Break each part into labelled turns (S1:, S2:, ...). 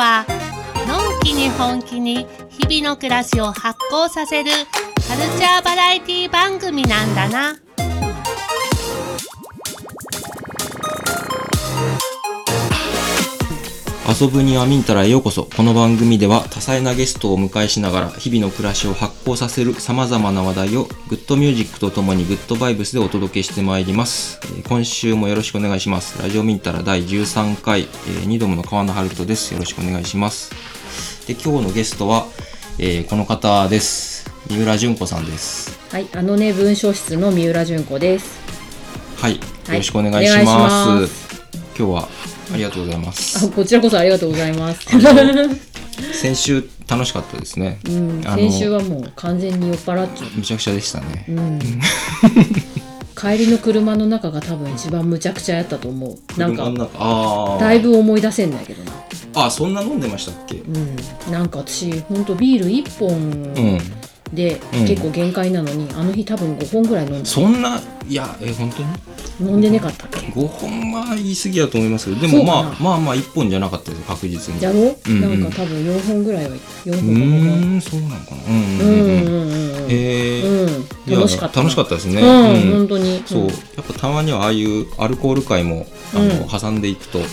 S1: はのんきに本気に日々の暮らしを発行させるカルチャーバラエティ番組なんだな。
S2: 遊ぶにはミンタラへようこそ。この番組では多彩なゲストをお迎えしながら日々の暮らしを発酵させる様々な話題をグッドミュージックとともにグッドバイブスでお届けしてまいります。えー今週もよろしくお願いします。ラジオミンタラ第13回、えー、2度目の川野春人です。よろしくお願いします。で、今日のゲストは、えーこの方です。三浦淳子さんです。
S3: はい、あのね文章室の三浦淳子です。
S2: はい。よ
S3: はい
S2: ろしくお願いします。
S3: いし
S2: 今日はありがとうございます。
S3: あ、こちらこそありがとうございます。
S2: 先週楽しかったですね。
S3: うん、先週はもう完全に酔っ払っちゃ
S2: むちゃくちゃでしたね。
S3: う。うん。帰りの車の中が多分一番むちゃくちゃやったと思う。なんかだいぶ思い出せんないけどな。
S2: あそんな飲んでましたっけ？
S3: うん。なんか私ほんとビール1本
S2: うん
S3: で、
S2: うん。
S3: 結構限界なのにあの日多分5本ぐらい飲んで
S2: そんないやえ本当に？
S3: 飲んでなかったっけ
S2: ？5本は言い過ぎだと思いますけどでもまあまあまあ1本じゃなかったです確実に。
S3: やろ？
S2: う、うんうん。
S3: なんか多分4本ぐらいは4本か
S2: ーんそうなのかな。うんうん
S3: うんうん。
S2: うんえん
S3: うん
S2: え
S3: 楽しかった
S2: 楽しかったですね、
S3: うん本当に。
S2: そう。やっぱたまにはああいうアルコール会もあの、
S3: うん。
S2: 挟んでいくと
S3: うん。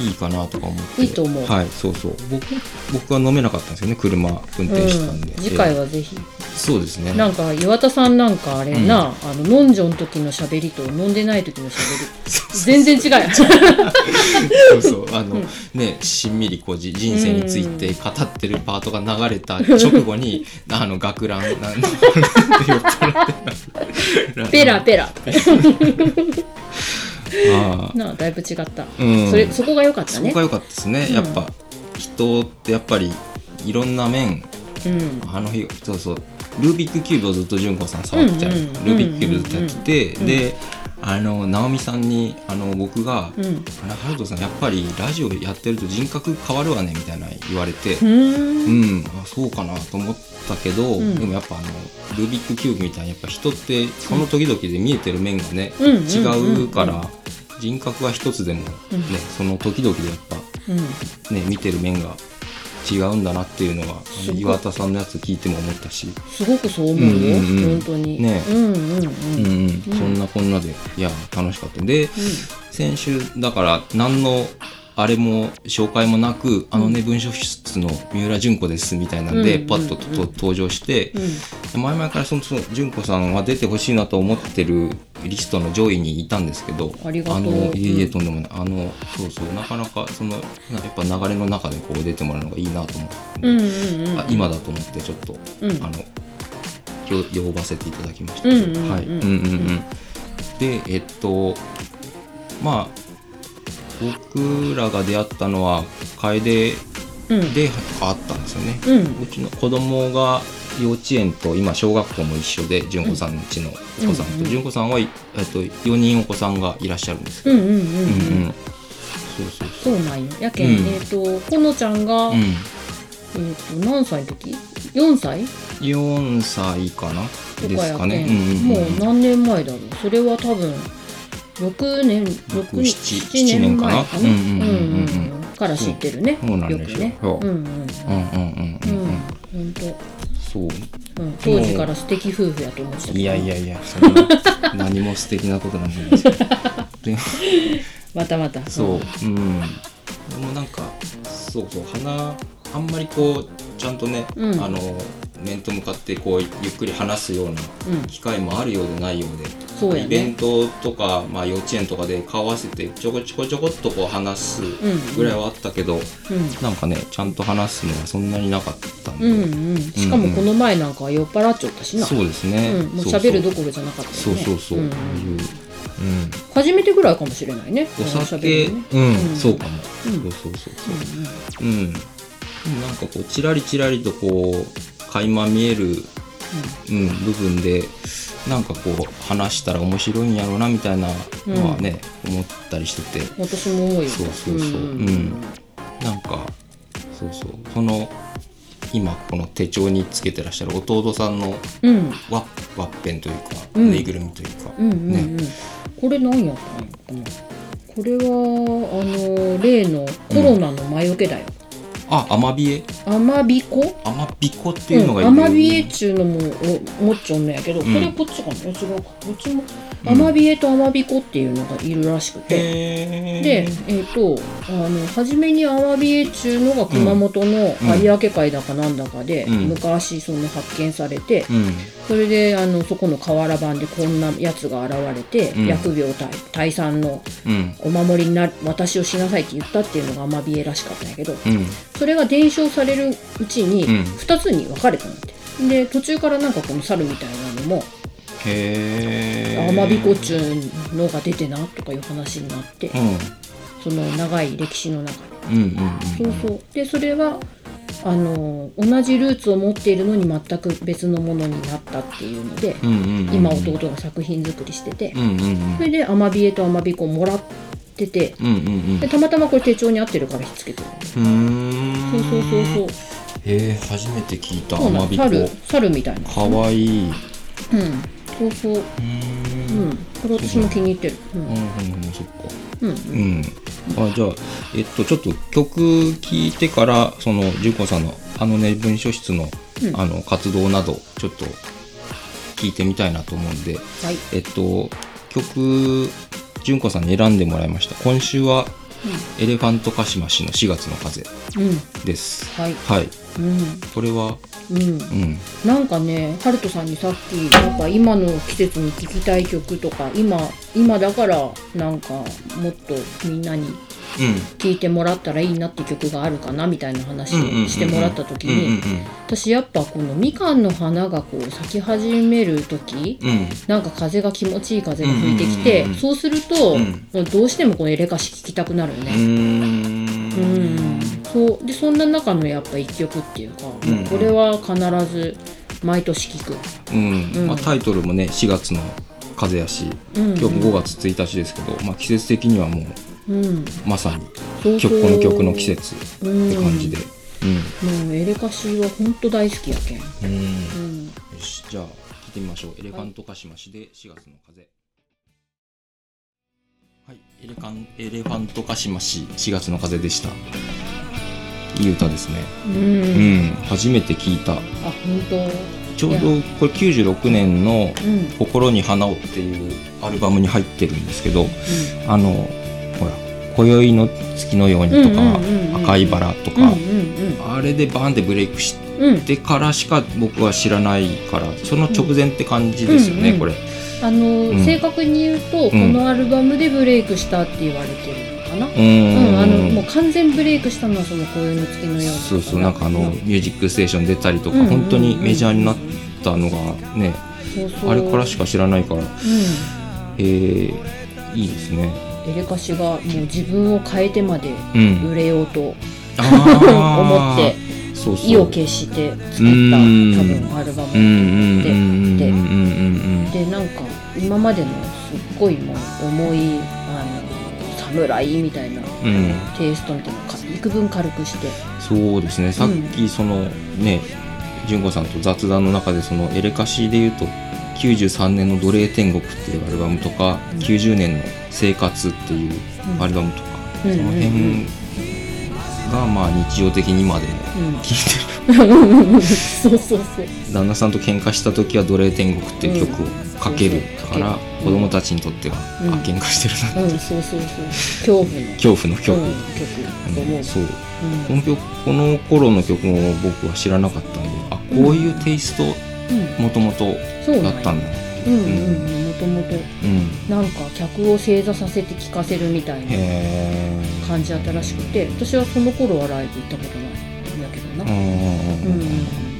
S2: いいかなとか思って。
S3: いいと思う。
S2: はいそうそう。僕僕は飲めなかったんですよね車運転してたんで、
S3: うん、次回
S2: は
S3: はぜひ、
S2: そうですね。
S3: なんか岩田さんなんかあれな、あの飲んじょん時の喋りと飲んでない時の喋り。全然違う。よ
S2: そうそう。あの、ねしんみりこうじ人生について語ってるパートが流れた直後にあの学ランなん酔っ払って
S3: ペラペラ なあだいぶ違った、
S2: うん。
S3: それそこが良かったね。
S2: そこが良かったですね、
S3: うん。
S2: やっぱ人ってやっぱりいろんな面
S3: うん。
S2: あの日そうそう。ルービックキューブをずっと純子さん触ってた、
S3: うんうん
S2: ルービックキューブずっとやってて、
S3: うん。
S2: であの直美さんにあの僕が
S3: うん。う「
S2: あれハルトさんやっぱりラジオやってると人格変わるわね」みたいな言われて、うん、あそうかなと思ったけど、
S3: ん。
S2: でもやっぱあのルービックキューブみたいにやっぱ人ってその時々で見えてる面がね、
S3: うんうん
S2: 違うから、人格が一つでも、ね
S3: うん。
S2: その時々でやっぱ
S3: うん。
S2: ね見てる面が違うんだなっていうのがあ
S3: すごい
S2: の岩田さんのやつ聞いても思ったし、
S3: すごくそう思うよ、
S2: うんうんうん。
S3: 本当に。
S2: ね。
S3: うんうんうん。
S2: うんうん。そんなこんなでいや楽しかった。で、先週だから何のあれも紹介もなく「あのね文書室の三浦淳子です」みたいなんで、
S3: うん。
S2: パッと登場して、
S3: うん。
S2: 前々からその純子さんは出てほしいなと思ってるリストの上位にいたんですけど
S3: ありがとう。
S2: のいえいえ
S3: うん
S2: とんでもない、あのそうそうなかなかそのやっぱ流れの中でこう出てもらうのがいいなと思って、
S3: うんうんうん
S2: あ今だと思ってちょっと、
S3: うん。
S2: あのよ呼ばせていただきました、はい。うんうんうん。でえっとまあ僕らが出会ったのは楓
S3: うん。
S2: であったんですよね、
S3: うん。
S2: うちの子供が幼稚園と今小学校も一緒で純子さんちのお子さん
S3: うんうん
S2: と純子さんは、えっと、4人お子さんがいらっしゃるんですけど、
S3: うんうんうんうん。
S2: うんうん。そうそうそ
S3: そうなんよやけん、
S2: うん。
S3: えっ、とこのちゃんが、
S2: う、う
S3: えっ、と何歳の時 ?4 歳？
S2: ん、4歳かな？ですかね、うんうんうん、
S3: もう何年前だろう？それは多分6年6
S2: 7
S3: 年
S2: 7年かな？
S3: 前かな
S2: うんうんうんうんうん
S3: から知ってるね
S2: そうなんです
S3: ね
S2: そう
S3: うんうん
S2: うんうんうんそう
S3: 当、うん、当時から素敵夫婦やと思ってた
S2: いやいやいやそんな何も素敵なことなんてないですよで
S3: またまた
S2: そう、うん。でもなんか、そうそう、花、あんまりこう、ちゃんとね、
S3: うん
S2: あの、面と向かってこう、ゆっくり話すような
S3: うん
S2: 機会もあるようでないようで、
S3: そうや
S2: イベン
S3: ね
S2: トとか、まあ幼稚園とかで顔合わせてちょこちょこちょこっとこう話す
S3: うん
S2: ぐらいはあったけど、
S3: うん。
S2: なんかね、ちゃんと話すのはそんなになかったんで、
S3: うんうんしかもこの前なんかは酔っ払っちゃったしな。
S2: そうですね。
S3: うん、もう
S2: そう。そう
S3: 喋るどころじゃなかった
S2: そう
S3: よね。
S2: そうそう、
S3: ん
S2: ああいう、うん。
S3: 初めてぐらいかもしれないね。
S2: お酒、
S3: ね。
S2: うん、
S3: うん。
S2: そうかも。
S3: うん。
S2: そうそうそうそう。うん。でもなんかこう、ちらりちらりとこう、垣間見える、うん、部分で、なんかこう、話したら面白いんやろうな、みたいなのはね、思ったりしてて、
S3: 私も思うよ
S2: そうそうそう。うん。
S3: ん。
S2: なんか、そうそう。その、今この手帳につけてらっしゃる弟さんの
S3: うん。
S2: ワッワッペンというか、
S3: うん。
S2: ぬいぐるみというか、
S3: うんうんうん、
S2: ね。
S3: これ何やったんやろかな。これはあの例のコロナの魔除けだよ、
S2: あアマビエ？
S3: アマビコ？
S2: アマビコっていうのがいる、
S3: アマビエっちゅうのもおもっちょんのやけど、
S2: ん。
S3: これこっちかな？違うか。どっちもアマビエとアマビコっていうのがいるらしくて、で、えっとあの初めにアワビエっちゅうのが熊本の有明海だかなんだかで、
S2: うん。
S3: 昔その発見されて、
S2: うん。
S3: それであのそこの河原版でこんなやつが現れて、
S2: うん。
S3: 疫病退退散の
S2: うん。
S3: お守りにな私をしなさいって言ったっていうのがアマビエらしかったんやけど
S2: うん。
S3: それが伝承されるうちに
S2: うん。
S3: 2つに分かれたんだって。で途中からなんかこの猿みたいなのも
S2: へえ
S3: アマビコっちゅうのが出てなとかいう話になって
S2: うん。
S3: その長い歴史の中で。
S2: うんうん
S3: そうそう。でそれはあの同じルーツを持っているのに全く別のものになったっていうので、
S2: うんうんうんうん。
S3: 今弟が作品作りしてて、
S2: うんうんうん。
S3: それでアマビエとアマビコをもらってて
S2: うんうんうん。
S3: でたまたまこれ手帳に合ってるからひっつけてる。そうそうそうそう。
S2: へえ初めて聞いたアマビコ。
S3: 猿みたいな。
S2: かわいい
S3: うん。そうそう。
S2: う
S3: ん。ん。これ私も気に入ってる。うん。
S2: うんうんうんそっか。
S3: うん。
S2: うん。あじゃあえっとちょっと曲聴いてからその純子さんのあのね文書室の,、
S3: うん。
S2: あの活動などちょっと聞いてみたいなと思うんで
S3: はい。
S2: えっと曲純子さんに選んでもらいました。今週はエレファントカシマシの4月の風
S3: うん。
S2: です。
S3: はい。
S2: はい。
S3: うん。
S2: これは
S3: うん。
S2: うん。
S3: なんかね、ハルトさんにさっき、なんか今の季節に聴きたい曲とか、今、今だから、なんかもっとみんなに聴いてもらったらいいなって曲があるかなみたいな話をしてもらった時に、私やっぱこのみかんの花がこう咲き始める時、なんか風が気持ちいい風が吹いてきて、そうすると、どうしてもこのエレカシ聴きたくなるよ
S2: う
S3: ね。
S2: ー
S3: うん。ん、そう。でそんな中のやっぱ一曲っていうか、
S2: う
S3: これは必ず毎年聴く。
S2: うん。
S3: うん。
S2: まあ、タイトルもね4月の風やし
S3: うん
S2: 今日も5月1日ですけど、まあ、季節的にはもう
S3: うん、
S2: まさに。曲この曲の季節。って感じで。
S3: うん、もうエレカシは本当大好きやけん、
S2: うん、うん。
S3: うん、
S2: よしじゃあ聞いてみましょう。エレファントカシマシで4月の風。はい。エレカンエレファントカシマシ4月の風でした。いい歌ですね。
S3: うん。
S2: うん、初めて聞いた。
S3: あ本当？
S2: ちょうどこれ96年の
S3: うん「
S2: 心に花を」っていうアルバムに入ってるんですけどあのほら「今宵の月のように」とか
S3: うんうんうんうん「
S2: 赤いバラ」とか、あれでバーンってブレイクしてからしか僕は知らないからその直前って感じですよね、これ。
S3: あの、
S2: うん。
S3: 正確に言うと、このアルバムでブレイクしたって言われてるのかな？
S2: う
S3: ん。ん、あのもう完全ブレイクしたのはその紅葉の月のように。
S2: そうそうなんかあの
S3: うん「
S2: ミュージックステーション」出たりとか、本当にメジャーになったのがねあれからしか知らないから。
S3: う
S2: えー、いいですね。
S3: んエレカシがもう自分を変えてまで
S2: うん、
S3: 売れようと
S2: あー。
S3: 思って
S2: そうそう。
S3: 意を決して作った多
S2: うん。
S3: 分アルバム
S2: うんうんうんうん
S3: で
S2: うんうん
S3: でなんか今までのすっごいもう重いあの侍みたいな
S2: うん。うん
S3: テイストみたいなのをか幾分軽くして。
S2: そうですね。さっきそのね純子さんと雑談の中でそのエレカシで言うと93年の「奴隷天国」っていうアルバムとか、
S3: うん
S2: 90年の「生活」っていう
S3: うん。
S2: アルバムとか、
S3: うん
S2: その辺がまあ日常的に今で聴いて
S3: うん そうそうそう。
S2: る旦那さんと喧嘩した時は「奴隷天国」っていう曲をかけるから、
S3: うん。
S2: 子供たちにとっては、
S3: うん。
S2: あ喧嘩してるな、
S3: うんそうそうそう恐怖の。
S2: 恐怖の。曲、
S3: う。ん
S2: そう。
S3: うん。
S2: この曲この頃の曲も僕は知らなかったんであこういうテイスト
S3: うん。
S2: もともとだったんだ
S3: うんうんうんもともと
S2: うん。
S3: なんか客を正座させて聴かせるみたいな感じだったらしくて私はその頃はライブ行ったことないんだけどな、うん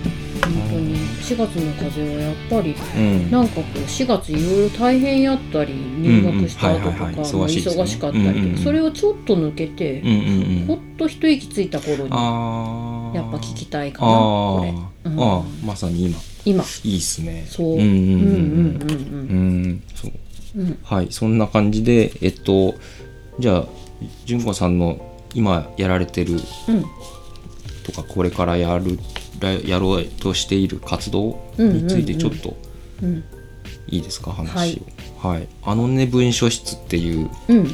S3: 本当に。4月の風はやっぱり
S2: うん。
S3: なんかこう4月いろいろ大変やったり入学した後とか
S2: 忙し
S3: かったり
S2: うんうんうん。
S3: それをちょっと抜けてほっと一息ついた頃に
S2: ああ
S3: やっぱ聞きたいかな
S2: あ
S3: これ
S2: あー。まさに今
S3: 今。
S2: いいっすね。
S3: そう。
S2: うんうんうんうん
S3: うん。
S2: そう。
S3: うん、
S2: はいそんな感じでえっとじゃあ純子さんの今やられてる、
S3: うん、
S2: とかこれからやるやろうとしている活動についてちょっといいですか話を、はい、はい、あのね文書室っていう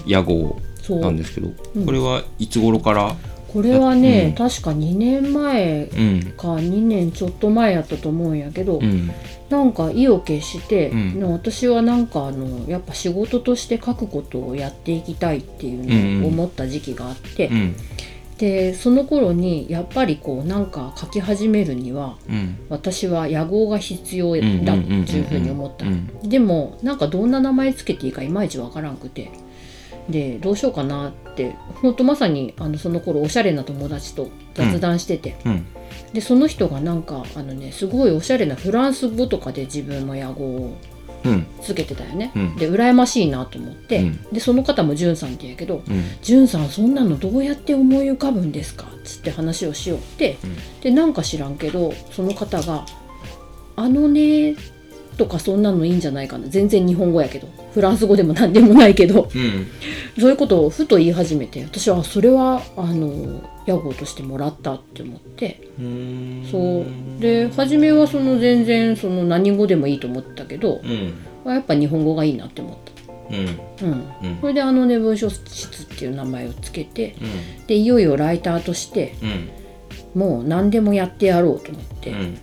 S2: 屋号なんですけど、
S3: うん、
S2: これはいつ頃から
S3: これはね、
S2: うん。
S3: 確か2年前
S2: うん。
S3: か2年ちょっと前やったと思うんやけど、
S2: うん。
S3: なんか意を決して、
S2: うん。
S3: の私はなんかあのやっぱ仕事として書くことをやっていきたいっていうのを思った時期があって、
S2: うん。
S3: でその頃にやっぱりこうなんか書き始めるには
S2: うん。
S3: 私は野号が必要だっていうふうに思った。
S2: うん。
S3: でもなんかどんな名前つけていいかいまいちわからんくてでどうしようかなってほんとまさにあのその頃おしゃれな友達と雑談してて、
S2: うん。
S3: でその人がなんかあのねすごいおしゃれなフランス語とかで自分の野号を
S2: うん。
S3: つけてたよね、
S2: うん。
S3: で羨ましいなと思って、
S2: うん。
S3: でその方もじゅんさんって言うけど
S2: うん「
S3: じゅんさんそんなのどうやって思い浮かぶんですか?」っつって話をしよって、でなんか知らんけどその方が「あのね」とかそんなのいいんじゃないかな。全然日本語やけど。フランス語でも何でもないけど。
S2: うん。
S3: そういうことをふと言い始めて。私はそれはあの屋号としてもらったって思って。
S2: うん。
S3: そう。で初めはその全然その何語でもいいと思ったけど。
S2: うん。
S3: やっぱ日本語がいいなって思った。
S2: うん。
S3: うん。
S2: うん。
S3: それであのね文書室っていう名前をつけて。
S2: うん。
S3: でいよいよライターとして
S2: うん。
S3: もう何でもやってやろうと思って。
S2: うん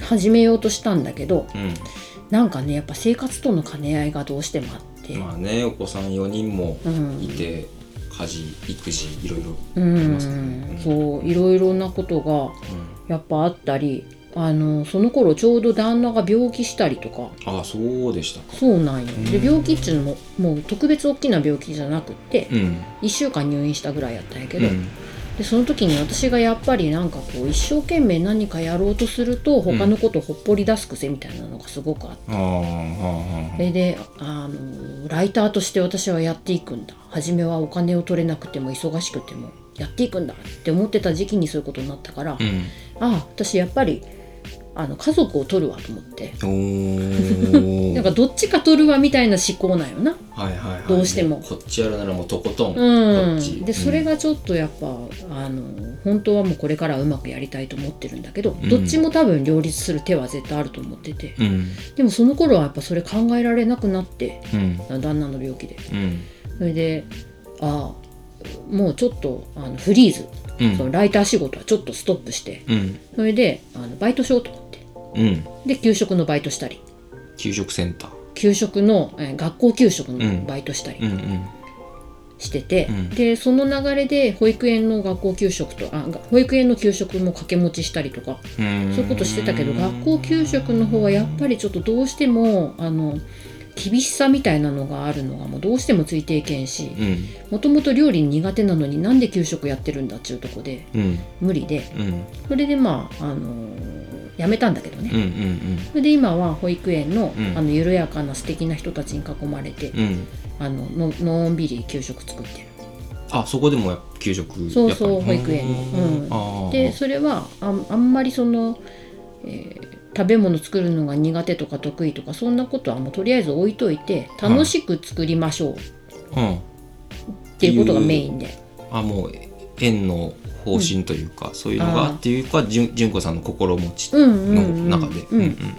S3: 始めようとしたんだけど
S2: うん。
S3: なんかねやっぱ生活との兼ね合いがどうしてもあって、
S2: まあねお子さん4人も
S3: うん。
S2: いて家事育児いろいろ
S3: うん。
S2: ますね。
S3: そういろいろなことがやっぱあったりあのその頃ちょうど旦那が病気したりとか。
S2: ああそうでしたか。
S3: そうなんよ。で
S2: うん。
S3: 病気っていうのももう特別大きな病気じゃなくって
S2: うん。
S3: 1週間入院したぐらいやったんやけど、
S2: うん
S3: でその時に私がやっぱりなんかこう一生懸命何かやろうとすると他のことほっぽり出す癖みたいなのがすごくあって、
S2: ああは
S3: それであのライターとして私はやっていくんだ。初めはお金を取れなくても忙しくてもやっていくんだって思ってた時期にそういうことになったから、
S2: うん。
S3: ああ私やっぱりあの家族を取るわと思って。なんかどっちか取るわみたいな思考なんよな。
S2: はいはいはい。
S3: どうしても。
S2: こっちやるならもうとことん、
S3: うん。でそれがちょっとやっぱ、あの本当はもうこれからうまくやりたいと思ってるんだけど、
S2: うん。
S3: どっちも多分両立する手は絶対あると思ってて、
S2: うん。
S3: でもその頃はやっぱそれ考えられなくなって
S2: うん。
S3: 旦那の病気で。
S2: うん。
S3: それでああもうちょっとあのフリーズ、
S2: うん。
S3: そのライター仕事はちょっとストップして。
S2: うん。
S3: それであのバイトしようと
S2: うん。
S3: で給食のバイトしたり。
S2: 給食センター。
S3: 給食の、えー学校給食のバイトしたり
S2: うんうん。
S3: してて、
S2: うん。
S3: でその流れで保育園の学校給食とあが保育園の給食も掛け持ちしたりとか
S2: うん。
S3: そういうことしてたけど学校給食の方はやっぱりちょっとどうしてもあの厳しさみたいなのがあるのがもうどうしてもついていけんし
S2: うん。
S3: もともと料理苦手なのになんで給食やってるんだっちゅうとこで
S2: うん。
S3: 無理で。
S2: うん。
S3: それでまあ、あのーやめたんだけどね、
S2: うんうん
S3: それで今は保育園の,、
S2: うん。
S3: あの緩やかな素敵な人たちに囲まれて、
S2: うん。うん
S3: あのののんびり給食作ってる。
S2: あそこでも給食
S3: そうそう保育園のうん。でそれはあんあんまりその、えー食べ物作るのが苦手とか得意とかそんなことはもうとりあえず置いといて楽しく作りましょう。っ
S2: うん。
S3: ていうことがメインで、
S2: あもう園の方針というか、そういうのがっていうかじゅん純子さんの心持ちの
S3: うん。
S2: 中で。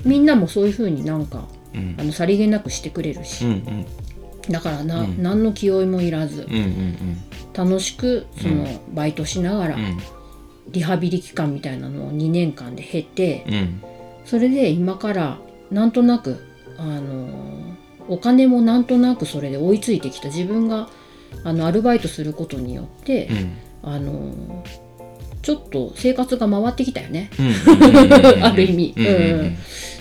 S3: みんなもそういうふうになんか
S2: うん。
S3: あのさりげなくしてくれるし、だからな、
S2: うん。
S3: 何の気負いもいらず楽しくそのバイトしながら、
S2: うん。
S3: リハビリ期間みたいなのを2年間で経て、
S2: うん。
S3: それで今からなんとなくあのお金もなんとなくそれで追いついてきた。自分があのアルバイトすることによって
S2: う、ん
S3: あのちょっと生活が回ってきたよね。
S2: うん。
S3: ある意味。
S2: うん。
S3: うん。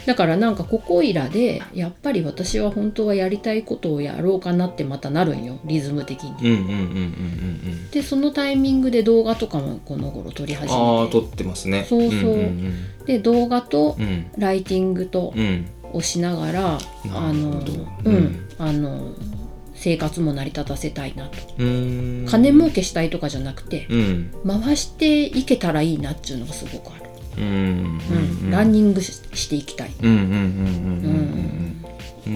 S3: だからなんかここいらでやっぱり私は本当はやりたいことをやろうかなってまたなるんよ。リズム的に。
S2: うんうんうんうんうんうん
S3: でそのタイミングで動画とかもこの頃撮り始めて。
S2: ああ撮ってますね。
S3: そうそう。んで動画と
S2: うん。うん
S3: ライティングと
S2: うん。
S3: をしながら、
S2: な
S3: あのうん、
S2: うん。
S3: あの生活も成り立たせたいなと。金儲けしたいとかじゃなくて、
S2: うん。
S3: 回していけたらいいなっていうのがすごくある、
S2: うん。
S3: うん。ランニングししていきたい、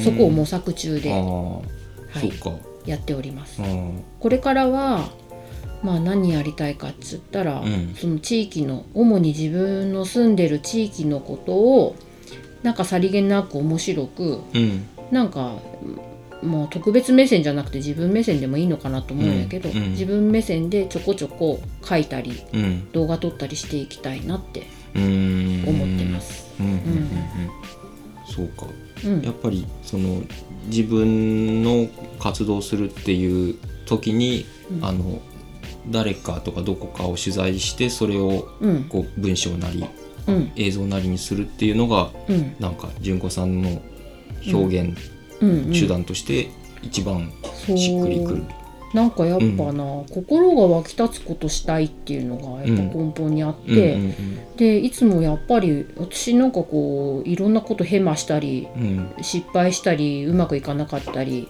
S3: そこを模索中
S2: あ
S3: で
S2: あそうか。
S3: やっております、これからはまあ何やりたいかっつったら、
S2: うん。
S3: その地域の主に自分の住んでる地域のことをなんかさりげなく面白く
S2: うん。
S3: なんかもう特別目線じゃなくて自分目線でもいいのかなと思うんやけど、
S2: うんうん。
S3: 自分目線でちょこちょこ書いたり
S2: うん。
S3: 動画撮ったりしていきたいなって
S2: うん。
S3: 思ってます。
S2: そうか。
S3: うん。
S2: やっぱりその自分の活動するっていう時に、
S3: うん。
S2: あの誰かとかどこかを取材してそれを
S3: うん。
S2: こう文章なり
S3: うん。
S2: 映像なりにするっていうのが
S3: うん。
S2: なんか純子さんの表現手段として一番しっくりくる。
S3: なんかやっぱな、心が湧き立つことしたいっていうのがやっぱ根本にあって、
S2: うん
S3: でいつもやっぱり私なんかこういろんなことヘマしたり
S2: うんうん。
S3: 失敗したりうまくいかなかったり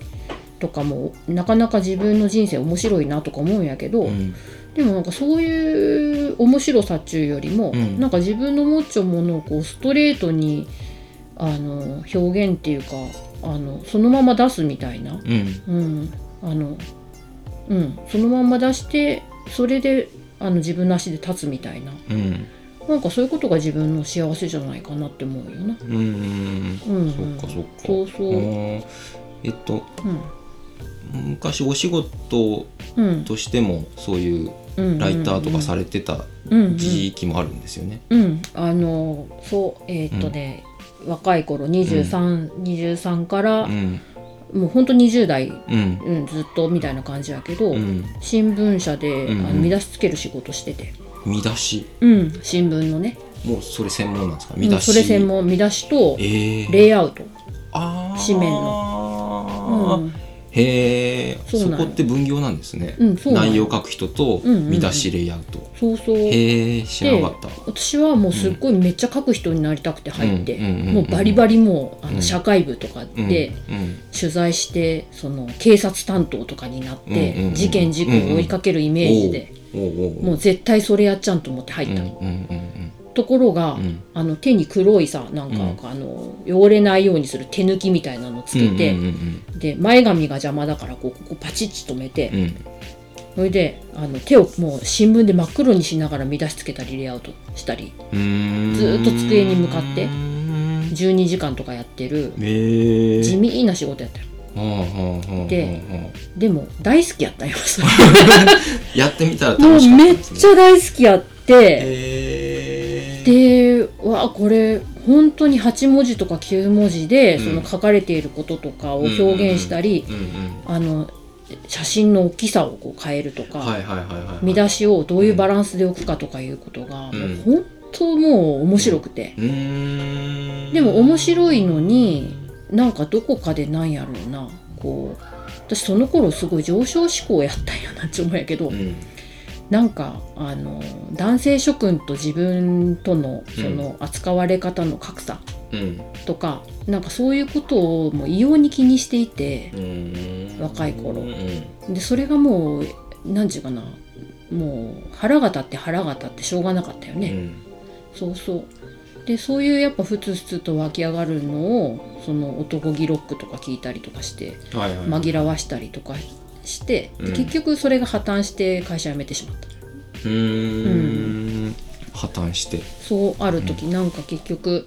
S3: とかもなかなか自分の人生面白いなとか思うんやけど、
S2: うん。
S3: でもなんかそういう面白さっちゅうよりも、
S2: うん。
S3: なんか自分の持っちゃうものをこうストレートにあの表現っていうかあのそのまま出すみたいな、
S2: うん。
S3: うん、あのうん。そのまま出してそれであの自分の足で立つみたいな。
S2: うん。
S3: なんかそういうことが自分の幸せじゃないかなって思うよな。
S2: うんうん
S3: うん、
S2: そっかそっか。
S3: そうそう。
S2: えっと昔お仕事
S3: うん。うん
S2: としてもそういう
S3: うん。
S2: ライターとかされてた
S3: うんうん。
S2: 時期もあるんですよね。
S3: うん、あのそうえーっとね、若い頃23、23から、
S2: うん。
S3: もうほんと20代、
S2: うん。
S3: うん、ずっとみたいな感じやけど、
S2: うん。
S3: 新聞社で、
S2: うんうん。
S3: あの見出しつける仕事してて、
S2: 見出し？
S3: うん、新聞のね。
S2: もうそれ専門なんですか？
S3: うん
S2: 見出し？
S3: それ専門見出しと
S2: えー、
S3: レイアウト、
S2: あー。
S3: 紙面の。うん
S2: へえ
S3: そ
S2: こって分業なんですね、
S3: うん
S2: 内容書く人と
S3: うんうんうん。
S2: 見出しレイアウト、
S3: そうそう。
S2: へえ知らなかった。
S3: 私はもうすっごいめっちゃ書く人になりたくて入って、
S2: うんうんうんうん
S3: もうバリバリもうあの
S2: うん
S3: 社会部とか
S2: うん
S3: で
S2: うん。
S3: 取材してその警察担当とかになって、
S2: うんうんうん
S3: 事件事故を追いかけるイメージで、もう絶対それやっちゃんと思って入った、
S2: うんうんうん
S3: ところが、
S2: うん。
S3: あの手に黒いさなんか、
S2: うん。
S3: あの汚れないようにする手抜きみたいなのつけて、で前髪が邪魔だからこうここパチッと止めて、
S2: うん。うん
S3: それであの手をもう新聞で真っ黒にしながら見出しつけたりレイアウトしたりずーっと机に向かって
S2: うーん
S3: 12時間とかやってる
S2: へえ
S3: 地味な仕事やったよ
S2: はあはあはあはあ
S3: ででも大好きやったよ
S2: やってみたら
S3: もう
S2: 楽しかった
S3: めっ
S2: んですね。
S3: ちゃ大好きやって
S2: へえ
S3: でわあこれ本当に8文字とか9文字で、
S2: うん。
S3: その書かれていることとかを表現したり、あの写真の大きさをこう変えるとか、見出しをどういうバランスで置くかとかいうことが、
S2: うん。
S3: もう本当もう面白くて、
S2: うーん。
S3: でも面白いのになんかどこかでなんやろうな。こう私その頃すごい上昇志向やったんやなって思うんやけど、
S2: うん
S3: なんかあの男性諸君と自分とのその扱われ方の格差
S2: うん。
S3: とか、なんかそういうことをもう異様に気にしていて若い頃。
S2: うん。
S3: でそれがもう何て言うかなもう腹が立って腹が立ってしょうがなかったよね、
S2: うん。
S3: そうそう。でそういうやっぱふつふつと湧き上がるのをその男気ロックとか聞いたりとかして紛らわしたりとかして、で
S2: うん。
S3: 結局それが破綻して会社辞めてしまった。
S2: うーん。破綻して。
S3: そうある時、なんか結局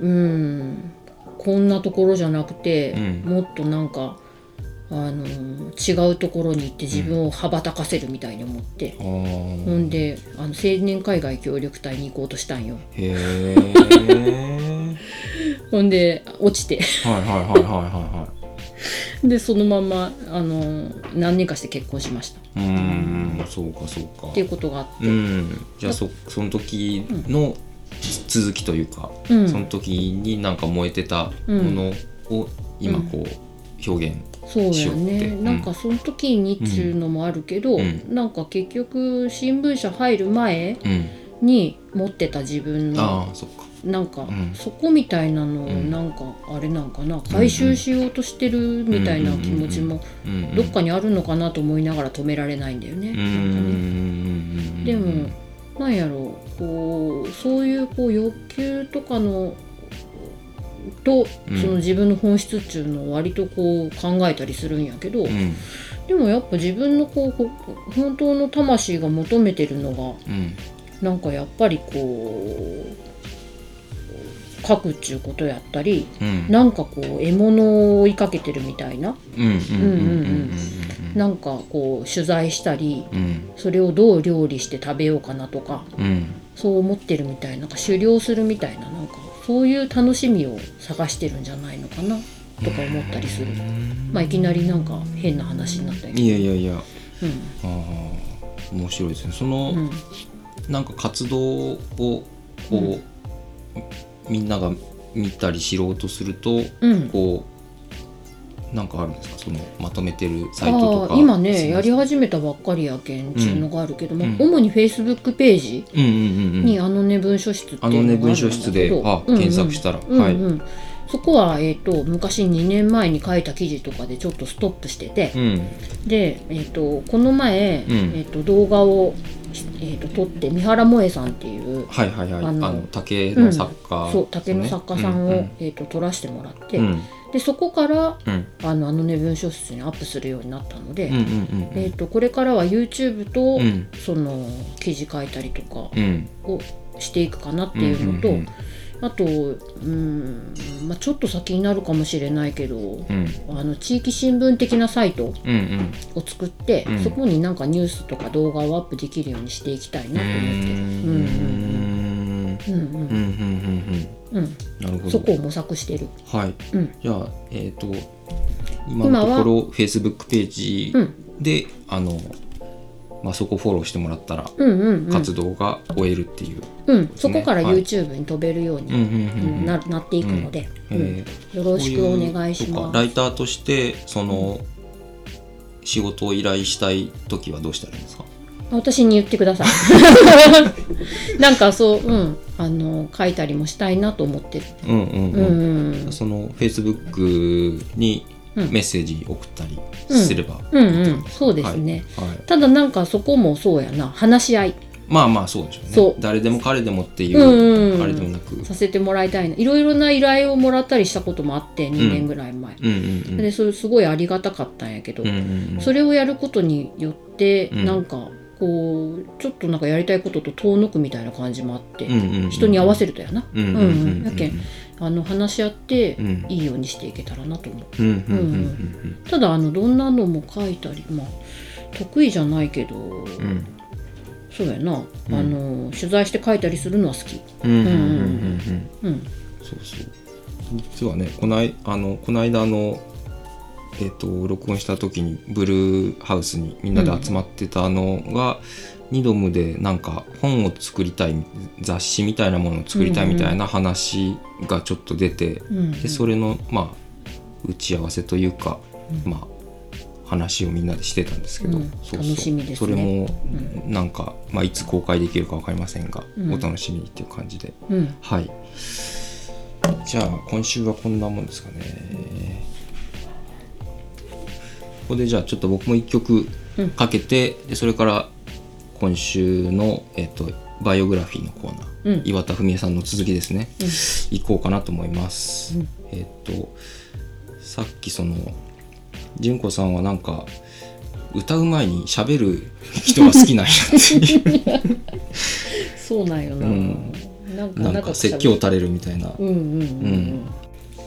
S3: うんこんなところじゃなくて、
S2: うん。
S3: もっとなんかあの違うところに行って自分を羽ばたかせるみたいに思って、
S2: あー。
S3: ほんであの青年海外協力隊に行こうとしたんよ。
S2: へえ
S3: ほんで落ちて。
S2: はいはいはいはいはいはい
S3: でそのままあの何年かして結婚しました。
S2: うーん。そうかそうか。
S3: っていうことがあって、
S2: うん。じゃあそその時の続きというか、
S3: うん。
S2: その時になんか燃えてたものを今こう表現
S3: そうやね、
S2: うん。
S3: なんかその時にっていうのもあるけど、
S2: うん。
S3: なんか結局新聞社入る前
S2: うん。
S3: に持ってた自分の
S2: ああそっか
S3: なんか、
S2: ん。
S3: そこみたいなのを
S2: うん。
S3: なんかあれなんかな回収しようとしてるみたいな気持ちもどっかにあるのかなと思いながら止められないんだよね。
S2: うー
S3: なんかね
S2: ん
S3: でもなんやろうこうそういうこう欲求とかのと
S2: うん。
S3: その自分の本質っていうのを割とこう考えたりするんやけど、
S2: うん。
S3: でもやっぱ自分のこうこ本当の魂が求めてるのが
S2: うん。
S3: なんかやっぱりこ書くっちゅうことやったり
S2: うん。
S3: なんかこう獲物を追いかけてるみたいな。
S2: うんうんうんうんうん
S3: なんかこう取材したり
S2: うん。うん
S3: それをどう料理して食べようかなとか
S2: うん。
S3: そう思ってるみたいなんか狩猟するみたいななんかそういう楽しみを探してるんじゃないのかなとか思ったりする。まあいきなりなんか変な話になったけど
S2: いやいやいや。
S3: うん。
S2: ああ面白いですね。その、
S3: うん。
S2: なんか活動をこう、みんなが見たり知ろうとすると、
S3: うん。
S2: こうなんかあるんですか？そのまとめてるサイトとか
S3: ああ今ねやり始めたばっかりやけんっていうのがあるけども、
S2: うん。
S3: 主にフェイスブックページ
S2: うんうんうんうん。
S3: にあのね文書室っていうの
S2: あのね文書室であ検索したら。
S3: うんうん。
S2: はい。
S3: うんうんそこは、えー、と昔2年前に書いた記事とかでちょっとストップしてて、
S2: うん。
S3: で、えー、とこの前、
S2: うん。
S3: えー、と動画を、えー、と撮って三原萌さんっていう
S2: はいはいはい。あ
S3: あの
S2: の竹の作家、
S3: そう竹の作家さんを、
S2: うんうん。
S3: えー、と撮らせてもらって、
S2: うん。
S3: でそこから
S2: うん。
S3: あのあのね文書室にアップするようになったので、
S2: うんうんうん
S3: えー、とこれからは YouTube と、
S2: うん。
S3: その記事書いたりとか
S2: うん。
S3: をしていくかなっていうのと、
S2: うんうん
S3: あと、うんまあ、ちょっと先になるかもしれないけど、
S2: うん、
S3: あの地域新聞的なサイトを作って、
S2: うん。
S3: うん、そこになんかニュースとか動画をアップできるようにしていきたいなと思って。
S2: なるほど。
S3: そこを模索してる、
S2: はい。
S3: うん、
S2: じゃあ、えーと、今のところフェイスブックページで、あのまあ、そこフォローしてもらったら
S3: うんうんうん。
S2: 活動が終えるっていう、
S3: うん、そこから
S2: はい。
S3: YouTube に飛べるように、
S2: うんうんうん
S3: うん
S2: うん。
S3: ななっていくので、うん。
S2: えー
S3: よろしくお願いします。
S2: かライターとしてその、仕事を依頼したい時はどうしたらいいんですか？
S3: 私に言ってください。なんかそう、うん、あの書いたりもしたいなと思ってる。
S2: うんうん
S3: う
S2: うん
S3: ん、
S2: その Facebook に
S3: うん
S2: メッセージ送ったりすれば、
S3: うん、うん、そうですね。
S2: はい、
S3: ただなんかそこもそうやな、話し合い。
S2: まあまあそうでしょうね。
S3: そう。
S2: 誰でも彼でもってい
S3: うんうん
S2: うあれでもなく、
S3: させてもらいたいな。いろいろな依頼をもらったりしたこともあって、2年ぐらい前。
S2: うんうんうん。
S3: で、それすごいありがたかったんやけど、
S2: うんうんうん。
S3: それをやることによって、
S2: うん。
S3: なんかこうちょっとなんかやりたいことと遠のくみたいな感じもあって、
S2: うんうんうん
S3: 人に合わせるとやな、やけんあの話し合って
S2: うん。
S3: いいようにしていけたらなと思う
S2: うんうんうんうん。
S3: ただあのどんなのも書いたりまあ得意じゃないけど、
S2: うん。うん
S3: そうやな、
S2: うん。
S3: あの取材して書いたりするのは好き。
S2: そうそう。実はねこの間あのこの間あのえっ、と録音した時にブルーハウスにみんなで集まってたのが、ニドムでなんか本を作りたい雑誌みたいなものを作りたいみたいな話がちょっと出て、
S3: うん。
S2: でそれのまあ打ち合わせというか、まあ話をみんなでしてたんですけど、
S3: うん。
S2: そうそう。
S3: 楽しみですね。
S2: それもなんか、まあ、いつ公開できるか分かりませんが、
S3: うん。
S2: お楽しみにっていう感じで。
S3: うん。
S2: はい。じゃあ今週はこんなもんですかね。ここでじゃあちょっと僕も一曲かけて、でそれから今週の、えっとバイオグラフィーのコーナー、
S3: うん。
S2: 岩田文江さんの続きですね、行こうかなと思います、
S3: うん。
S2: えっとさっきその純子さんはなんか歌う前に喋る人が好きなんやっていう。
S3: そうなんよな、
S2: うん。
S3: なんか
S2: なん
S3: 長く
S2: か説教垂れるみたいな。
S3: うんうんうんうん、
S2: うん。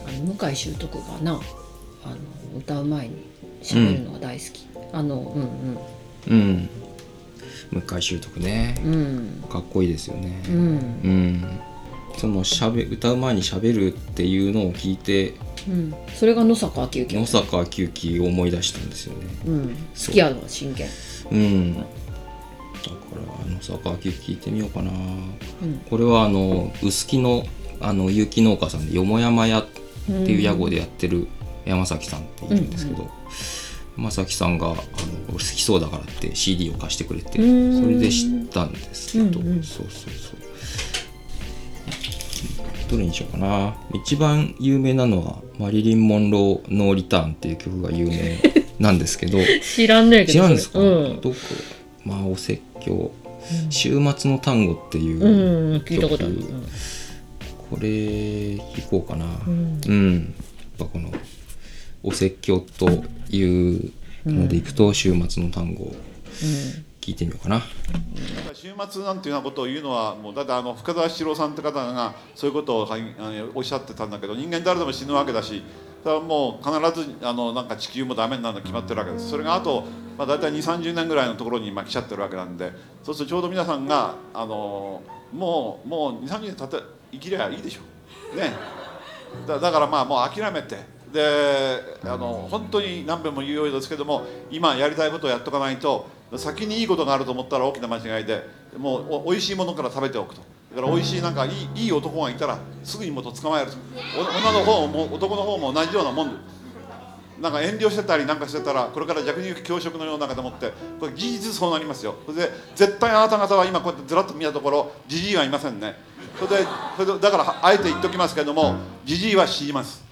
S3: あの向井秀徳がなあの歌う前に喋るのが大好き、あの
S2: うん向井秀徳ね
S3: うんうん。
S2: かっこいいですよね。
S3: うん。
S2: うん、そのしゃべ歌う前に喋るっていうのを聞いて
S3: うん。それが野坂昭之。
S2: 野坂久喜を思い出したんですよね。
S3: うん。好きやわ真剣。
S2: うん。だから野坂昭喜聞いてみようかな。
S3: うん。
S2: これはあの臼杵のあの有機農家さんでよもやま屋っていう屋号でやってる山崎さんっているんですけど、山崎さんがあの俺好きそうだからって CD を貸してくれて
S3: うん。
S2: それで知ったんですけど、
S3: うんうん。
S2: そうそうそう。どれにしようかな。一番有名なのはマリリン・モンロー「ノーリターン」っていう曲が有名なんですけど。
S3: 知らんねえけど
S2: 違うんですか、
S3: うん、
S2: どこ？まあお説教「週末の単語」っていう
S3: うん、聞いたことある、
S2: 曲。これ弾こうかな。
S3: うん。
S2: うん、やっぱこのお説教というのでいくと週末の単語聞いてみようかな。
S4: 週末なんていうようなことを言うのはもうだってあの深澤七郎さんって方がそういうことをはいあのおっしゃってたんだけど人間誰でも死ぬわけだしそれはもう必ずあのなんか地球もダメになるの決まってるわけです。それがあと、まあ、大体2 3 0年ぐらいのところにまあ来ちゃってるわけなんで。そうするとちょうど皆さんがあのもうもう2 3 0年たって生きりゃいいでしょ。ね。だだからまあもう諦めてであの本当に何遍も言うようですけども今やりたいことをやっとかないと先にいいことがあると思ったら大きな間違いでもうお美味しいものから食べておくと。だから美味しいなんかいいいい男がいたらすぐにもと捕まえる女の方も男の方も同じようなもんで。なんか遠慮してたりなんかしてたらこれから弱肉強食のような方持ってこれ事実そうなりますよ。それで絶対あなた方は今こうやってずらっと見たところじじいはいませんね。それでそれでだからあえて言っときますけどもじじいは死にます。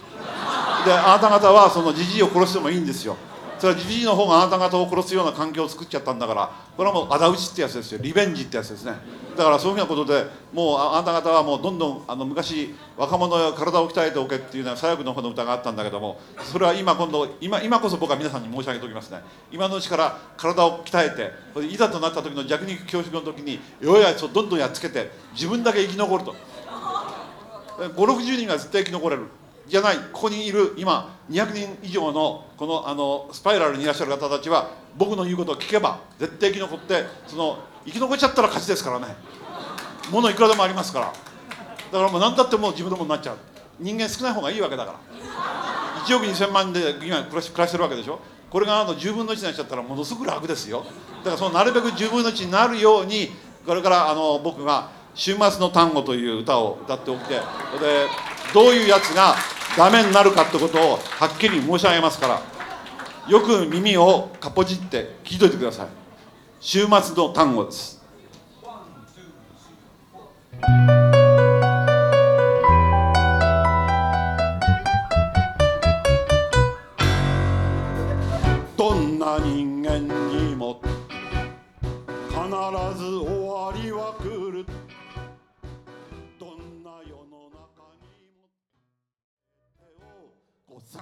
S4: であなた方はそのじじいを殺してもいいんですよ。それはじじいの方があなた方を殺すような環境を作っちゃったんだから。これはもう仇討ちってやつですよ。リベンジってやつですね。だからそういうふうなことでもうあなた方はもうどんどんあの昔若者よ体を鍛えておけっていうのは左翼の方の歌があったんだけどもそれは今今度今今こそ僕は皆さんに申し上げておきますね。今のうちから体を鍛えてそれいざとなった時の弱肉強食の時に弱いやつをどんどんやっつけて自分だけ生き残ると。560人が絶対生き残れる。じゃないここにいる今200人以上のこのあのスパイラルにいらっしゃる方たちは僕の言うことを聞けば絶対生き残ってその生き残っちゃったら勝ちですからね。物いくらでもありますから。だからもう何だってもう自分のものになっちゃう。人間少ない方がいいわけだから。1億2000万で今暮らし暮らしてるわけでしょ。これがあの10分の1になっちゃったらものすごく楽ですよ。だからそのなるべく10分の1になるようにこれからあの僕が「週末の単語」という歌を歌っておきてでどういうやつがダメになるかってことをはっきり申し上げますからよく耳をかぽじって聞いといてください。週末の単語です。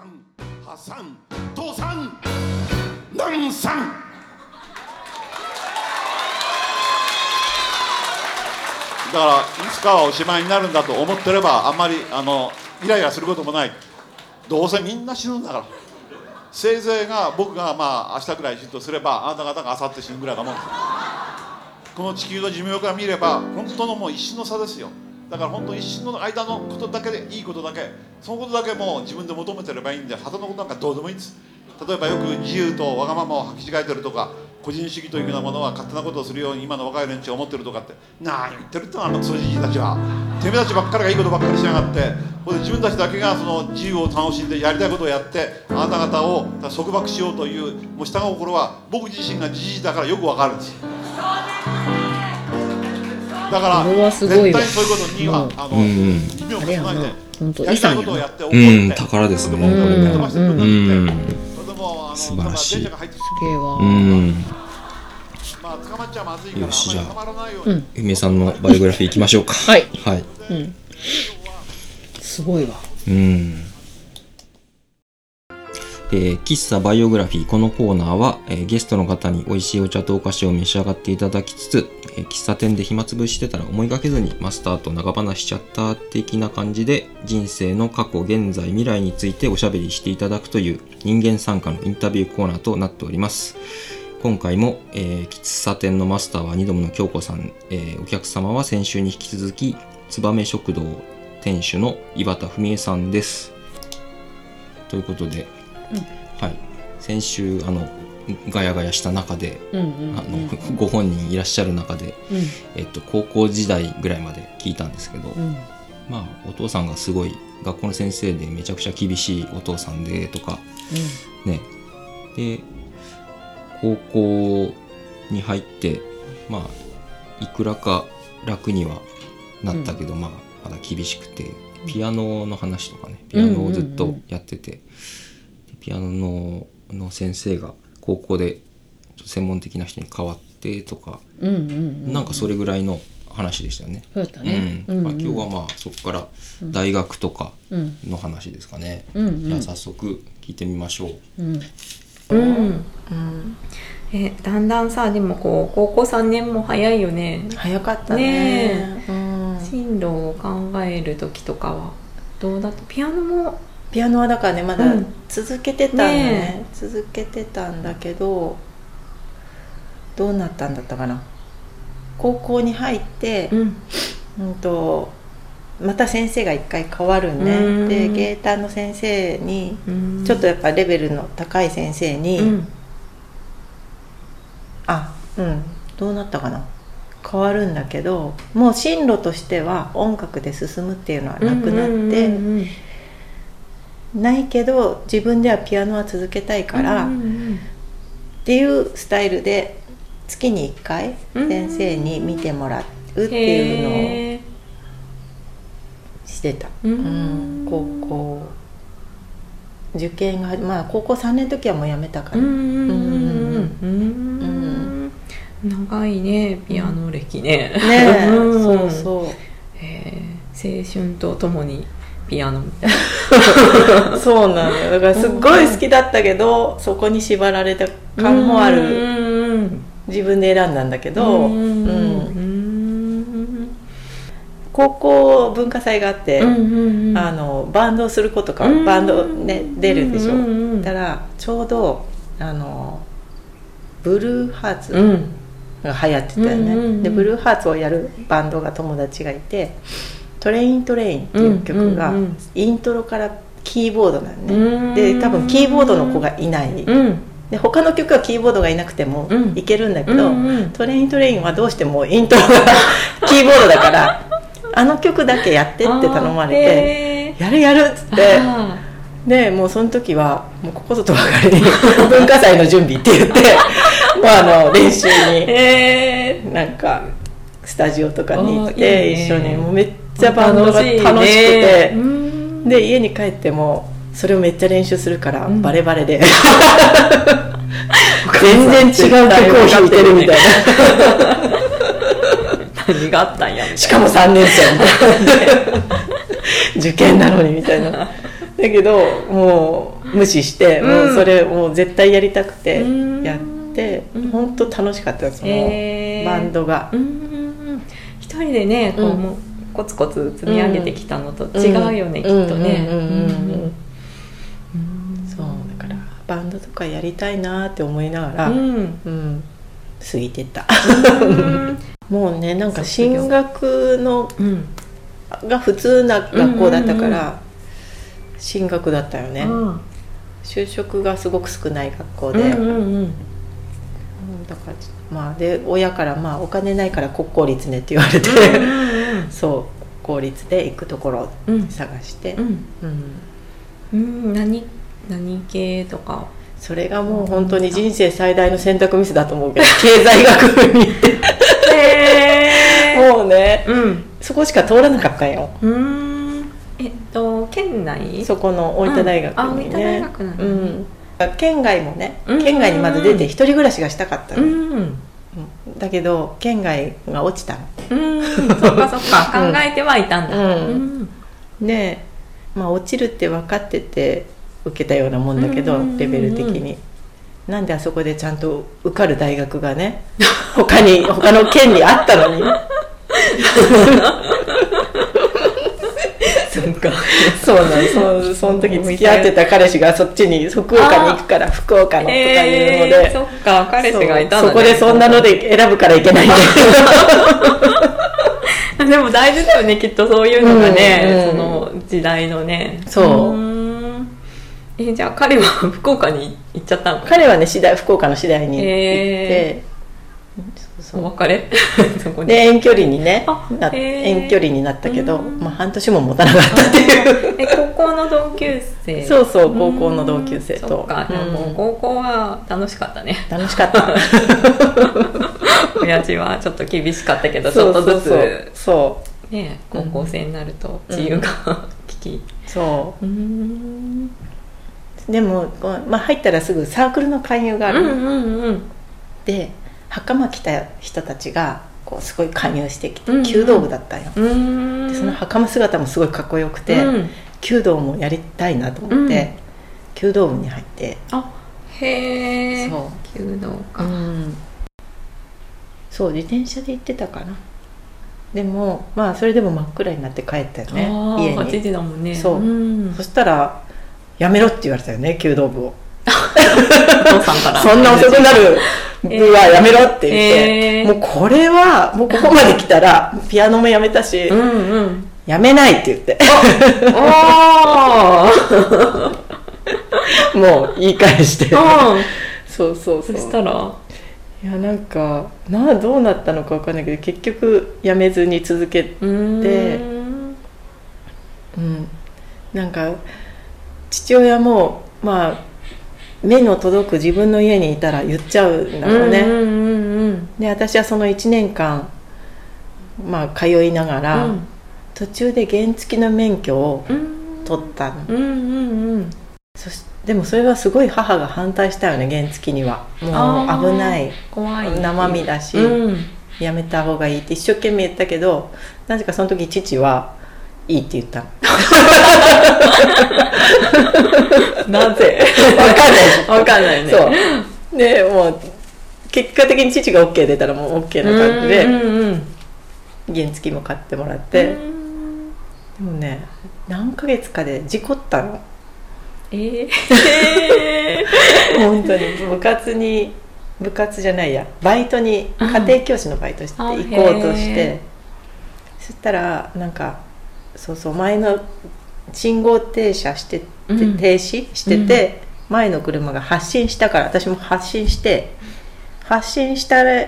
S4: 誤算破産倒産南産だからいつかはおしまいになるんだと思ってればあんまりあのイライラすることもない。どうせみんな死ぬんだから。せいぜいが僕がまあ明日くらい死ぬとすればあなた方が明後日死ぬぐらいなもん。この地球の寿命から見れば本当のもう一瞬の差ですよ。だから本当一瞬の間のことだけでいいことだけそのことだけもう自分で求めてればいいんで旗のことなんかどうでもいいんです。例えばよく自由とわがままを履き違えてるとか個人主義というようなものは勝手なことをするように今の若い連中は思ってるとかって何言ってるってのあのクソじじいたちは。てめえたちばっかりがいいことばっかりしやがってこれで自分たちだけがその自由を楽しんでやりたいことをやってあなた方を束縛しようというもう下心は僕自身がじじいだからよくわかるんです。だから
S3: これはす
S4: 絶対
S3: ごいわ。
S4: そういうことには
S3: うん。
S4: あの
S2: うん
S4: 耳を
S3: あれやな。
S4: いで
S3: 本当遺産やな。
S2: うん、宝ですね、こ
S3: うん
S2: れね。うん。素晴らしい。
S3: すげえわ。
S2: うん。よしじゃあ
S4: う
S3: ん。
S2: 梅さんのバイオグラフィー行きましょうか。
S3: はい。
S2: はい。
S3: うん。すごいわ。
S2: うん。えー喫茶バイオグラフィー。このコーナーは、えーゲストの方に美味しいお茶とお菓子を召し上がっていただきつつ、えー喫茶店で暇つぶしてたら思いがけずにマスターと長話しちゃった的な感じで人生の過去現在未来についておしゃべりしていただくという人間参加のインタビューコーナーとなっております。今回も、えー喫茶店のマスターは二度もの京子さん、えーお客様は先週に引き続き燕食堂店主の井端文江さんです。ということで、はい。先週あのガヤガヤした中で、
S3: うんうん
S2: あの ご本人いらっしゃる中で、
S3: うん。
S2: えっと、高校時代ぐらいまで聞いたんですけど、
S3: うん。
S2: まあお父さんがすごい学校の先生でめちゃくちゃ厳しいお父さんでとかね。で高校に入ってまあいくらか楽にはなったけど、まあまだ厳しくてピアノの話とかねピアノをずっとやってて、でピアノのの先生が高校で専門的な人に変わってとか、
S3: うんうんうん
S2: なんかそれぐらいの話でしたよね。
S3: そうだったね。
S2: うん。まあ、今日はまあそこから大学とか
S3: うん。
S2: の話ですかね。
S3: うんうん。
S2: じゃあ早速聞いてみましょう。
S3: うん。
S5: ょ、
S6: うん。
S5: うん
S6: えだんだんさでもこう高校3年も早いよね。
S5: 早かったね。
S6: ね
S5: うん、
S6: 進路を考える時とかはどうだった？ピアノも
S5: ピアノはだからねまだ
S6: うん。
S5: 続けてたんだね,、
S6: ね
S5: 続けてたんだけどどうなったんだったかな。高校に入って、
S6: うん。
S5: うんとまた先生が一回変わるんね、
S6: うん。
S5: で芸タの先生に
S6: うん。
S5: ちょっとやっぱレベルの高い先生に、
S6: うん。
S5: あうん。どうなったかな。変わるんだけどもう進路としては音楽で進むっていうのはなくなって、ないけど自分ではピアノは続けたいから、っていうスタイルで月に1回
S6: うん。
S5: 先生に見てもらうっていうのを
S6: へ
S5: してた、
S6: ー。う
S5: うん。ん、高校。受験がまあ高校3年の時はもうやめたから、
S6: うんうんうんうん長いねピアノ歴ね。
S5: ねそうそう。
S6: 青春とともにピアノみたいな。
S5: そうなのよ。だからすっごい好きだったけどそこに縛られた感もある。
S6: うん。
S5: 自分で選んだんだけど、
S6: うん。
S5: うん
S6: うん
S5: 高校文化祭があって、
S6: うんうん
S5: あのバンドをする子とか
S6: うん。
S5: バンドね出るでしょ、
S6: うんうん。
S5: だからちょうどあのブルーハーツ
S6: うん。
S5: が流行ってたよね、
S6: うんうんうん。
S5: でブルーハーツをやるバンドが友達がいて「トレイントレイン」っていう曲がイントロからキーボードなのね、
S6: うん。
S5: で多分キーボードの子がいない、
S6: うん。
S5: で他の曲はキーボードがいなくても
S6: うん。
S5: いけるんだけど、
S6: うんうん。
S5: トレイントレインはどうしてもイントロが キーボードだからあの曲だけやってって頼まれて
S6: て「
S5: やるやる」っつって。でもうその時はもうここぞとばかりに 文化祭の準備って言って もうあの練習に
S6: え
S5: なんかスタジオとかに行って一緒に。もうめっちゃバンドが楽しくて。で家に帰ってもそれをめっちゃ練習するから
S6: ん。
S5: バレバレで。全然違う曲を弾いてるみたいな。
S6: 何があったんやみ
S5: しかも3年生受験なのにみたいな。だけどもう無視して、
S6: うん。
S5: もうそれもう絶対やりたくて
S6: うん。
S5: やって
S6: うん。
S5: 本当楽しかったそのバンドが。
S6: う。ん。一人でねこう、
S5: うん
S6: コツコツ積み上げてきたのと違うよね、きっとね。
S5: そうだからバンドとかやりたいなって思いながら、
S6: うん。
S5: うん過ぎてった。
S6: うん。
S5: もうねなんか進学の
S6: うん
S5: が普通な学校だったから、進学だったよね、
S6: うん。
S5: 就職がすごく少ない学校で、だからまあで親からまあお金ないから国公立ねって言われて、そう公立で行くところ探して、
S6: うん。
S5: うん。
S6: うん何何系とか。
S5: それがもう本当に人生最大の選択ミスだと思うけど 経済学部に行って。
S6: へ
S5: もうね
S6: うん。
S5: そこしか通らなかったんよ。
S6: うん。えっと県内？
S5: そこの大分大学
S6: うん。あ大分大
S5: にね
S6: 学なんだ。ね
S5: うん。県外もね
S6: うん。
S5: 県外にまず出て一人暮らしがしたかった
S6: うん
S5: だけど県外が落ちたの。
S6: うん。そっかそっか。考えてはいたんだ。
S5: うん。
S6: うん
S5: で、まあ、落ちるって分かってて受けたようなもんだけど、レベル的に。なんであそこでちゃんと受かる大学がね他に他の県にあったのに
S6: そっか。
S5: そうなんそその時付き合ってた彼氏がそっちに福岡に行くから福岡のとかいうので、
S6: えーそっか彼氏がいたんだ、ね、
S5: そこでそんなので選ぶからいけない。ん だ
S6: でも大事だよねきっとそういうのがね、
S5: うん
S6: その時代のね。
S5: そう。
S6: ーん。えじゃあ彼は 福岡に行っちゃったの？か
S5: 彼はね次第福岡の次第に行って、
S6: へ
S5: そうそう
S6: お別れ？そこ
S5: で
S6: で
S5: 遠距離にね遠距離になったけど、
S6: うん。
S5: まあ、半年も持たなかったっていう。
S6: え高校の同級生？
S5: そうそう高校の同級生と。
S6: そっか、じゃあもう高校は楽しかったね。
S5: 楽しかった。
S6: 親父はちょっと厳しかったけどちょっとずつ。
S5: そう。
S6: ね高校生になると自由が 利き。
S5: そう。
S6: うん。
S5: でも、まあ、入ったらすぐサークルの勧誘がある、
S6: うんうんうん。
S5: で袴着た人たちがこうすごい勧誘してきて、
S6: うんうん。
S5: 弓道部だったんよ、
S6: うん。
S5: でその袴姿もすごいかっこよくて、
S6: うん。
S5: 弓道もやりたいなと思って、弓道部に入って。
S6: あへえ
S5: そ
S6: 弓道
S5: う、
S6: か、
S5: うん、そう自転車で行ってたかな。でもまあそれでも真っ暗になって帰ったよね家
S6: 8
S5: に
S6: 時だもんね。
S5: そうん。そしたら「やめろ」って言われたよね弓道部を
S6: お父さんから。
S5: そんな遅くなる部はやめろって言って、
S6: えー。
S5: もうこれはもうここまで来たらピアノもやめたし、
S6: うんうん。
S5: やめないって言って。
S6: おお
S5: もう言い返して。そうそうそ
S6: そうしたら？
S5: いやなんかなどうなったのか分かんないけど結局やめずに続け
S6: うーん。
S5: でうん。なんか父親もまあ目の届く自分の家にいたら言っちゃうんだろうね、
S6: うんうんうん
S5: で私はその1年間まあ通いながら、
S6: うん。
S5: 途中で原付の免許を
S6: うん。
S5: 取ったの、
S6: うんうんうん。
S5: そしでもそれはすごい母が反対したよね原付には。もう危ない。
S6: 怖い。
S5: 生身だし、
S6: うん。
S5: やめた方がいいって一生懸命言ったけどなぜかその時父はいいって言った。の
S6: なぜ？
S5: 分かんない。
S6: わかんないね。
S5: そう。でもう結果的に父が OK 出たらもう OK な感じで
S6: うんうんうん
S5: 原付も買ってもらって、でもね何ヶ月かで事故ったの。
S6: ええ
S5: 本当に。部活に部活じゃないや。バイトに
S6: うん。
S5: 家庭教師のバイトして
S6: あ
S5: 行こうとし
S6: へ
S5: てそしたらなんかそうそう前の信号停車してて、
S6: うん。
S5: 停止してて、前の車が発進したから私も発進して発進したら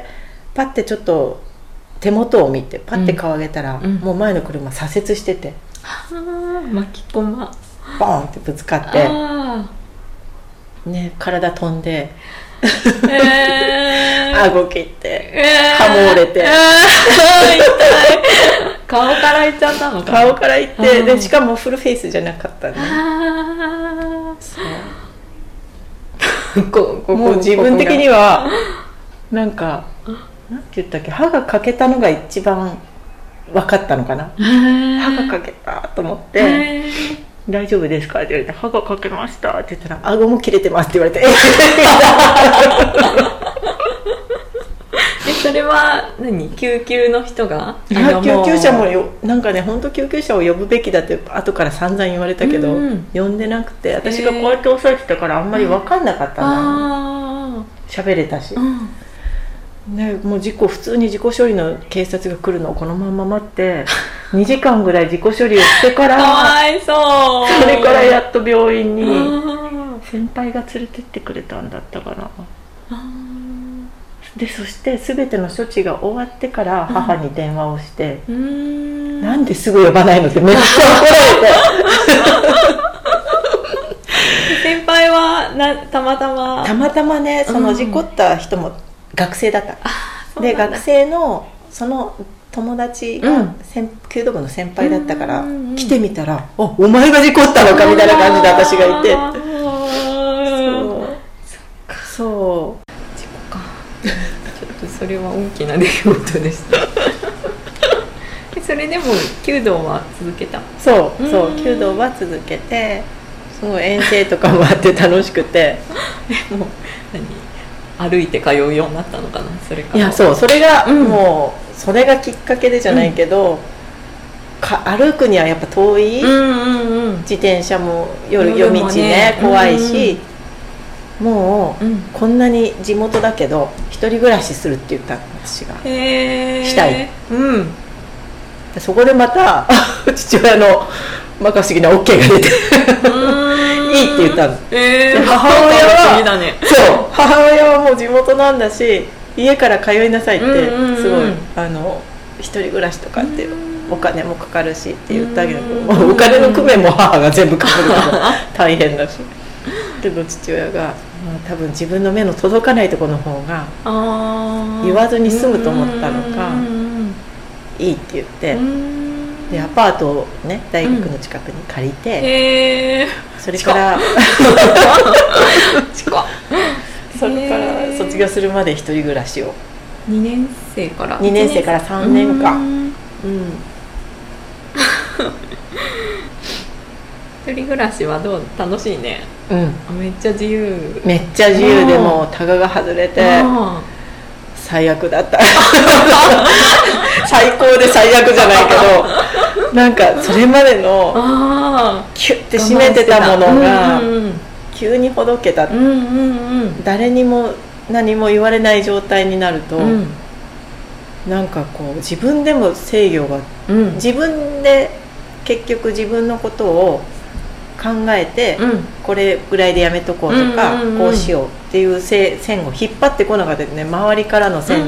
S5: パッてちょっと手元を見てパッて顔上げたら、
S6: うん。
S5: もう前の車左折してて
S6: あー巻き込ま。
S5: ボーンってぶつかって、
S6: あ
S5: ね、体飛んで
S6: ーえー。
S5: 顎切って
S6: えー。
S5: 歯も折れて。
S6: えー。痛い顔からいっちゃったのか
S5: 顔からいってでしかもフルフェイスじゃなかったね。
S6: あ
S5: そう。
S6: ーここ
S5: もう自分的にはなんかなんて言ったっけ歯が欠けたのが一番分かったのかな。歯が欠けたと思って
S6: え「
S5: 大丈夫ですか?」って言われて「歯が欠けました」って言ったら「顎も切れてます」って言われて
S6: え それは何？救急の人が？
S5: 救急車もよなんかね本当救急車を呼ぶべきだって後から散々言われたけど、
S6: うん。
S5: 呼んでなくて私がこうやって押さえてたからあんまり分かんなかったんだ。
S6: あ
S5: 喋れたし。
S6: あ、うん。
S5: ね、もう事故普通に事故処理の警察が来るのをこのまま待って 2時間ぐらい事故処理をしてか
S6: からわいそう。
S5: それからやっと病院に
S6: あ
S5: 先輩が連れてってくれたんだったかな。
S6: ー
S5: でそして全ての処置が終わってから母に電話をして、
S6: うーん。
S5: なんですぐ呼ばないのってめっちゃ怒られて。
S6: 先輩はなたまたま。
S5: たまたまねその
S6: うん
S5: 事故った人も学生だった、
S6: うなんだ。
S5: 学生のその友達が
S6: うん。
S5: 先弓道部の先輩だったから、
S6: うんうんうん。
S5: 来てみたら「おお前が事故ったのか」みたいな感じで私がいて。そう。そ
S6: 事故か。ちょっとそれは大きな出来事でしたえそれでも弓道は続けた？
S5: うそうそう
S6: うん。
S5: 弓道は続けてすごい遠征とかもあって楽しくて。
S6: もう何？歩いて通うようになったのかな？それから。
S5: いやそうそれが、
S6: うん。
S5: もうそれがきっかけでじゃないけど、か歩くにはやっぱ遠い、
S6: うんうんうん。
S5: 自転車も夜
S6: 夜
S5: 夜道
S6: もね
S5: ね怖いし、もう、
S6: うん
S5: こんなに地元だけど一人暮らしするって言ったの私が。したい。
S6: うん。
S5: でそこでまた 父親の摩訶不思議な OK が出て。いいって言ったの。
S6: えー、
S5: で母親は
S6: ね。
S5: そう。母親はもう地元なんだし家から通いなさいって
S6: うんうんうん。
S5: すごいあの一人暮らしとかってお金もかかるしって言ったけどお金の工面も母が全部かかるから 大変だし。けど父親が、まあ、多分自分の目の届かないところの方が言わずに済むと思ったのか
S6: うん
S5: いいって言って。
S6: うん。うん
S5: でアパートをね大学の近くに借りて、
S6: へえ
S5: それからそれから卒業するまで一人暮らしを。
S6: 2年生から。
S5: 2年生から3年間
S6: うん。
S5: うん
S6: 一人暮らしはどう？楽しいね。
S5: うん。
S6: めっちゃ自由。
S5: めっちゃ自由でもうタガが外れて
S6: あ
S5: 最悪だった。最高で最悪じゃないけどなんかそれまでの
S6: あ
S5: キュッて締めてたものが急にほどけた。
S6: うんうんうん。
S5: 誰にも何も言われない状態になると、
S6: うん。
S5: なんかこう自分でも制御が
S6: うん。
S5: 自分で結局自分のことを考えて、
S6: うん。
S5: これぐらいでやめとこうとか、
S6: うんうんうん
S5: こうしようっていうせ線を引っ張ってこなかったですね。周りからの線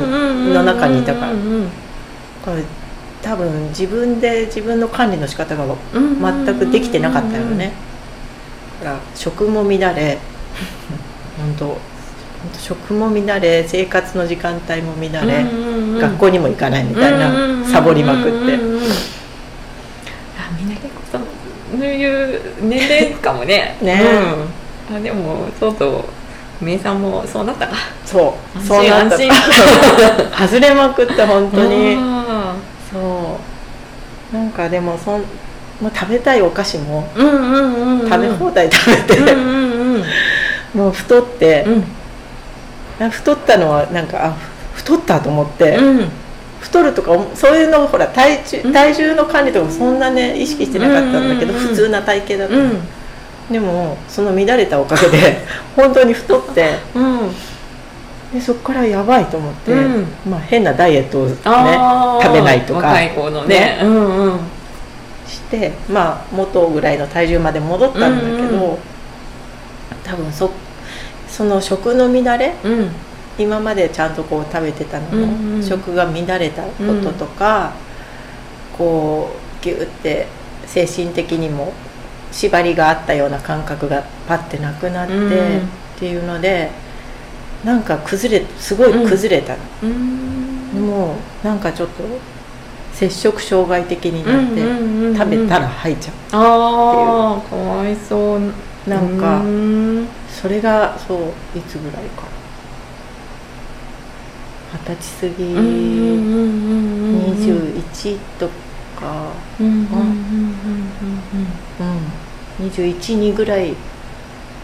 S5: の中にいたから。多分自分で自分の管理の仕方が
S6: うん
S5: 全くできてなかったよね。だから食も乱れ 本当食も乱れ生活の時間帯も乱れ、
S6: うんうんうん
S5: 学校にも行かないみたいな、サボりまくって、
S6: うんうんうんうんあみんな結構そういう年齢かもね。
S5: ね。
S6: うん、あでもそうそうめいさんもそうなったか。
S5: そう。
S6: 安心
S5: そうなった。
S6: 安
S5: 外れまくって本当に。
S6: あ
S5: そう。なんかでもそん、まあ、食べたいお菓子も
S6: ーうんうんうんうん。
S5: 食べ放題食べて、
S6: うんうんうん。
S5: もう太って、
S6: うん。
S5: 太ったのはなんかあ太ったと思って、
S6: うん
S5: 太るとかそういうのほら体重
S6: うん。
S5: 体重の管理とかもそんなね意識してなかったんだけど、普通な体型だった、
S6: うん。
S5: でもその乱れたおかげで 本当に太って
S6: うん。
S5: でそこからやばいと思って、
S6: うん。
S5: まあ、変なダイエットをね食べないとか
S6: 若い子のね。うんうん。
S5: してまあ元ぐらいの体重まで戻ったんだけど、
S6: うんう
S5: 多分そその食の乱れ
S6: うん
S5: 今までちゃんとこう食べてたのの、
S6: うんうん。
S5: 食が乱れたこととか、こうギュって精神的にも縛りがあったような感覚がパッてなくなって、
S6: うん。
S5: っていうのでなんか崩れすごい崩れたの、
S6: うん。
S5: もうなんかちょっと摂食障害的になって、食べたら吐いちゃ
S6: ああかわいそう。
S5: うなんか、
S6: うん。
S5: それがそういつぐらいか二十歳過ぎ、
S6: うんうんうんうんうん。
S5: 21とか、
S6: うんうんうん
S5: うん、212ぐらい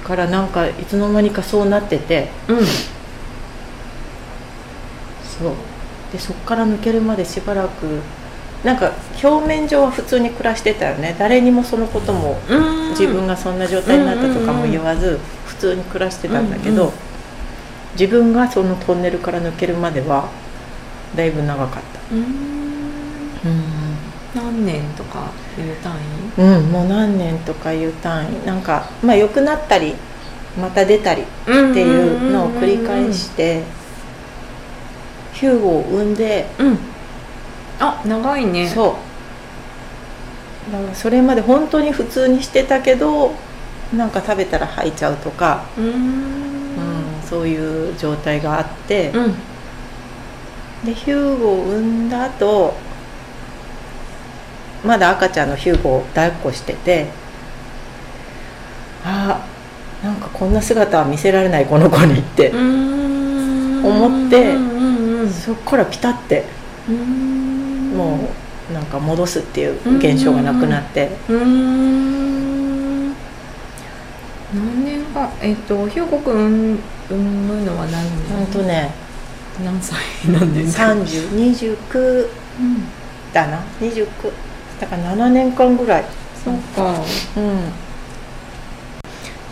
S5: からなんかいつの間にかそうなってて。
S6: うん。うん
S5: そう。でそっから抜けるまでしばらく。なんか表面上は普通に暮らしてたよね。誰にもそのことも
S6: うん。
S5: 自分がそんな状態になったとかも言わず普通に暮らしてたんだけど、
S6: うんうん
S5: 自分がそのトンネルから抜けるまではだいぶ長かった。
S6: うん。
S5: うん。
S6: 何年とかいう単位？
S5: うん、もう何年とかいう単位。なんかまあ良くなったりまた出たりっていうのを繰り返してヒューゴを産んで
S6: うん。あ長いね。
S5: そう。だからそれまで本当に普通にしてたけどなんか食べたら吐いちゃうとか、
S6: うん、
S5: そういう状態があって、
S6: うん。
S5: でヒューゴを産んだ後まだ赤ちゃんのヒューゴを抱っこしててああなんかこんな姿は見せられないこの子にって、思
S6: 思
S5: ってそっからピタって
S6: うん。
S5: もうなんか戻すっていう現象がなくなって、
S6: うーん何年かえっとひよこくん産むのは何
S5: ほんと
S6: 年
S5: ね
S6: 何歳？なんですか
S5: 3029だな。29だから7年間ぐらい。
S6: そっか。
S5: うん。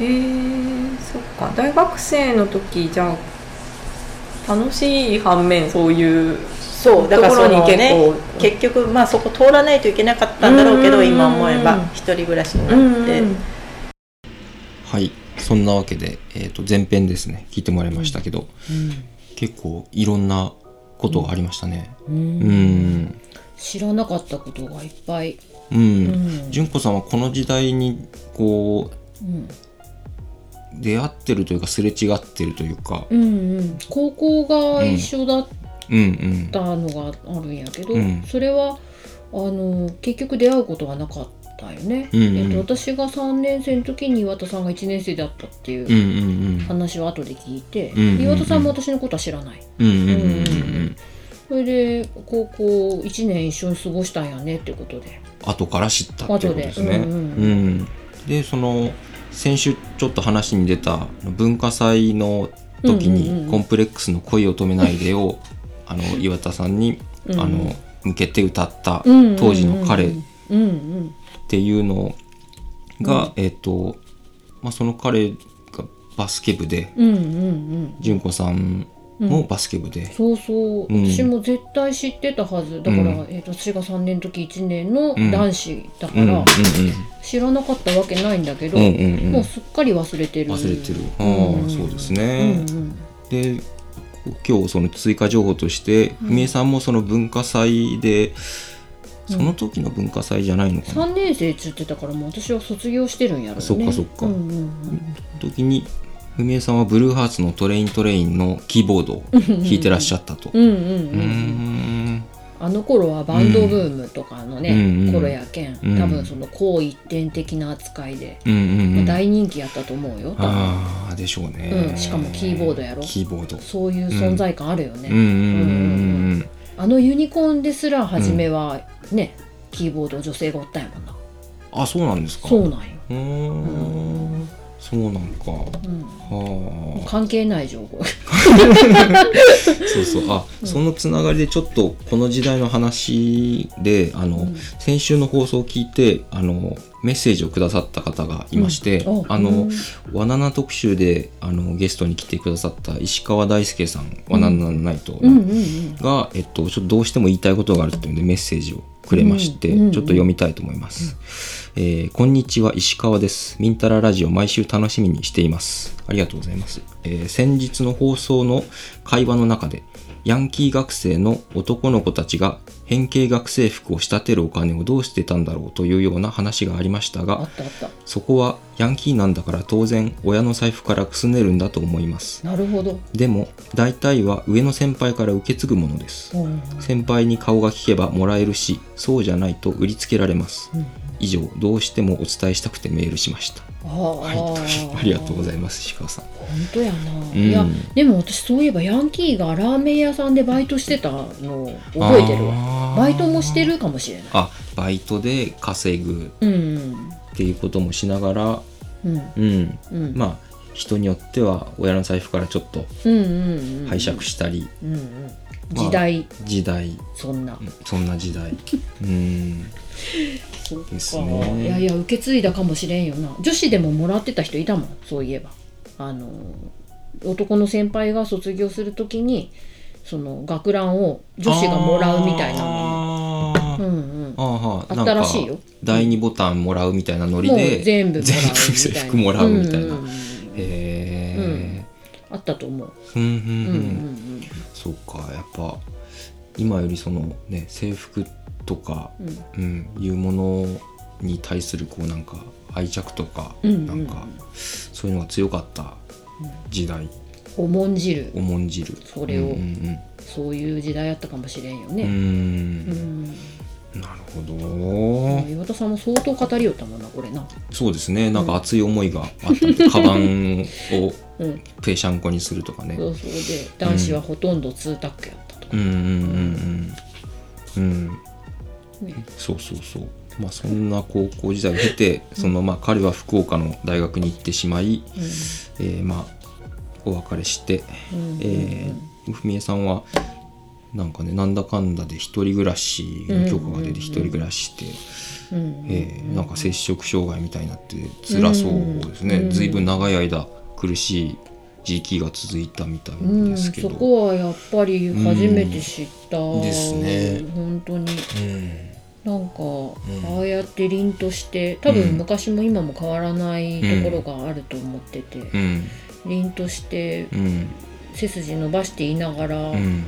S6: えー、そっか。大学生の時じゃあ楽しい反面そういう
S5: そうだからそ
S6: ところに結
S5: のね
S6: 構。
S5: 結局まあそこ通らないといけなかったんだろうけど
S6: うんうんうん。
S5: 今思えば一人暮らしに
S6: うん
S5: なって、
S6: うん。
S2: はい。そんなわけで、えっ、と、前編ですね、聞いてもらいましたけど、結構いろんなことがありましたね。
S3: う
S2: うん。ん。
S3: 知らなかったことがいっぱい、
S2: うん。
S3: うん。
S2: 純子さんはこの時代に、こ
S3: うん。
S2: う、出会ってるというか、すれ違ってるというか、
S3: うんうん、高校が一緒だっ
S2: うんうん。
S3: たのがあるんやけど、
S2: うん。
S3: それはあの結局出会うことはなかったよね、
S2: うんうん。
S3: えっと、私が3年生の時に岩田さんが1年生だったっていう。話を後で聞いて、
S2: うんうんうん。
S3: 岩田さんも私のことは知らない。それで高校1年一緒に過ごしたんやねってことで。
S2: 後から知ったっていうことですね。
S3: 後で。うんうん
S2: うん。でその先週ちょっと話に出た文化祭の時にコンプレックスの恋を止めないでを あの岩田さんに
S3: うん。
S2: あの向けて歌った当時の彼っ
S3: うんうん
S2: ていうのが、えっ、と、まあ、その彼がバスケ部で
S3: うんうんうん。
S2: 純子さんもバスケ部で、
S3: そうそう、
S2: うん。
S3: 私も絶対知ってたはず。だから、
S2: うん。
S3: えー、と私が3年の時1年の
S2: うん。
S3: 男子だから、
S2: うんうんうん。
S3: 知らなかったわけないんだけど、
S2: うんうんうん。
S3: もうすっかり忘れてる。
S2: 忘れてる。ああ、
S3: うん
S2: そうです
S3: うん
S2: ね、
S3: うん。
S2: で今日その追加情報として
S3: うん。
S2: 文江さんもその文化祭で、その時の文化祭じゃないのかな、
S3: 3年生っつってたからもう私は卒業してるんやろうね。
S2: そっかそっか。
S3: うんうんうん。
S2: 時に文江さんはブルーハーツのトレイントレインのキーボードを弾いてらっしゃったと。
S3: うんうんうんあの頃はバンドブームとかのね、
S2: うん。うん
S3: 頃やけん
S2: うん。
S3: 多分その好一点的な扱いで、
S2: うんうんうん、
S3: 大人気やったと思うよ
S2: ああでしょうね、
S3: うんしかもキーボードやろ。
S2: キーボード。
S3: そういう存在感あるよね、
S2: うんうんうんうん
S3: あのユニコーンですら初めはね、キーボード女性がおったんやもんな。
S2: あそうなんですか。
S3: そうなんよ、
S2: うーんそうなんか。
S3: うん、
S2: はあ
S3: 関係ない情報。
S2: そうそう。あ、そのつながりでちょっとこの時代の話であの、
S3: うん。
S2: 先週の放送を聞いてあのメッセージをくださった方がいまして、
S3: うん。あ
S2: あの、
S3: うん。
S2: わなな特集であのゲストに来てくださった石川大輔さん、わななナイトの、
S3: うん。うんうん
S2: が、えっと、ちょっとどうしても言いたいことがあるっていうんでメッセージをくれまして、
S3: うんうんうん
S2: ちょっと読みたいと思います、えーこんにちは石川です。ミンタララジオ毎週楽しみにしています。ありがとうございます、えー先日の放送の会話の中でヤンキー学生の男の子たちが変形学生服を仕立てるお金をどうしてたんだろうというような話がありました
S3: あ
S2: がそこはヤンキーなんだから当然親の財布からくすねるんだと思います。
S3: なるほど、
S2: でも大体は上の先輩から受け継ぐものです。
S3: うん。
S2: 先輩に顔が利けばもらえるしそうじゃないと売りつけられます。
S3: うん
S2: 以上どうしてもお伝えしたくてメールしました。
S3: あ
S2: はい
S3: ー
S2: ありがとうございます石川さん。
S3: 本当やな、
S2: ん。
S3: いやでも私そういえばヤンキーがラーメン屋さんでバイトしてたの覚えてるわ。
S2: わ
S3: バイトもしてるかもしれない。
S2: あバイトで稼ぐ
S3: うん。
S2: っていうこともしながら
S3: うん。
S2: うん。
S3: うん。
S2: まあ人によっては親の財布からちょっと拝借したり、
S3: うんうん。時代。
S2: 時代。
S3: そんな。
S2: そんな時代。うん
S3: そうか
S2: ですね。
S3: いやいや受け継いだかもしれんよな。女子でももらってた人いたもんそういえば。あの男の先輩が卒業するときにその学ランを女子がもらうみたいなうんうん。
S2: あーは
S3: あったらしいよ。
S2: 第二ボタンもらうみたいなノリ
S3: もう
S2: で
S3: 全部
S2: 全部制服もらうみたいな、
S3: うんうんうん
S2: へえ、
S3: あったと思う、
S2: うんうんうん
S3: うんうん。
S2: そうかやっぱ今よりそのね制服とか、
S3: うん。
S2: うん、いうものに対するこうなんか愛着とか、
S3: うんうん。うん
S2: なんかそういうのが強かった時代、
S3: 重んじる。
S2: 重んじる。
S3: それを
S2: うん
S3: そういう時代やったかもしれんよね、
S2: うん。うん。
S3: うん
S2: なるほど、
S3: うん岩田さんも相当語りよったもんなこれな。
S2: そうですね。なんか熱い思いがあった カバンを
S3: うん。
S2: ペーシャンコにするとかね。
S3: そうそう。で男子はほとんどツータックやったとか、
S2: うんうんうんうん。うん
S3: ね。
S2: そうそうそう。まあそんな高校時代を経てそのまあ彼は福岡の大学に行ってしまい、えーまあお別れして、
S3: うん。
S2: えー文江さんはなんかねなんだかんだで一人暮らしの許可が出て一人暮らしして、
S3: うん。
S2: えーなんか摂食障害みたいになって辛そうですね、
S3: うん。
S2: ずいぶん長い間苦しい時期が続いたみたい
S3: うん
S2: ですけど、
S3: そこはやっぱり初めて知った、
S2: ん。ですね。
S3: 本当に。
S2: うん
S3: なんか、
S2: ん。
S3: ああやって凛として多
S2: うん。
S3: 分昔も今も変わらないところがあると思ってて、
S2: うん。
S3: 凛として
S2: うん。
S3: 背筋伸ばしていながら、
S2: うん。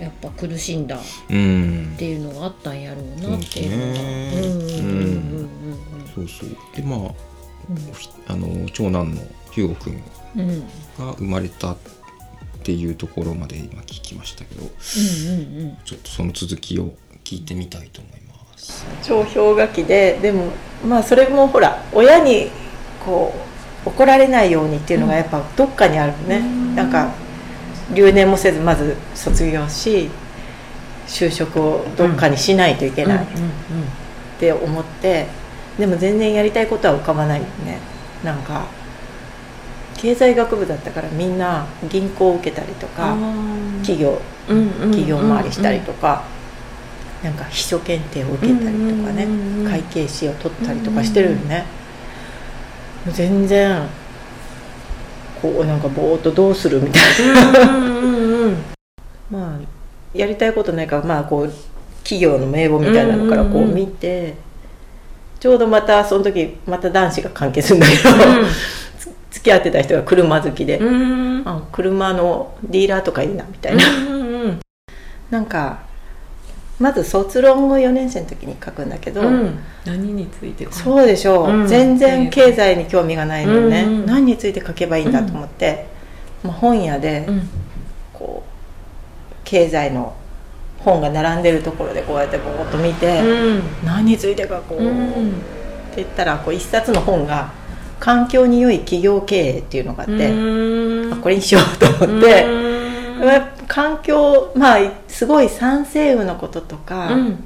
S3: やっぱ苦しんだっ
S2: うん。
S3: ていうのがあったんやろうなっていうのが。
S2: そうそうでまあ、あの長男のヒューゴく
S3: ん
S2: が生まれたっていうところまで今聞きましたけど
S3: うんうん。
S2: ちょっとその続きを聞いてみたいと思います。
S5: 超氷河期ででもまあそれもほら親にこう怒られないようにっていうのがやっぱどっかにあるね、なんか留年もせずまず卒業し就職をどっかにしないといけない。って思って、でも全然やりたいことは浮かばないよね。なんか経済学部だったからみんな銀行を受けたりとか企業企業回りしたりとか、なんか秘書検定を受けたりとかね、会計士を取ったりとかしてるよね、全然こうなんかぼーっとどうするみたいな。まあやりたいことないからまあこう企業の名簿みたいなのからこう見て、ちょうどまたその時また男子が関係するんだけど、付き合ってた人が車好きで、あ車のディーラーとかいいなみたいな、なんかまず卒論を4年生の時に書くんだけど、
S6: 何について
S5: そうでしょう、全然経済に興味がないのよね、何について書けばいいんだと思って、まあ、本屋でこう経済の本が並んでるところでこうやってぼーっと見て、何について書こう、って言ったらこう一冊の本が「環境に良い企業経営」っていうのがあって、あこれにしようと思って、環境まあすごい酸性雨のこととか、うん、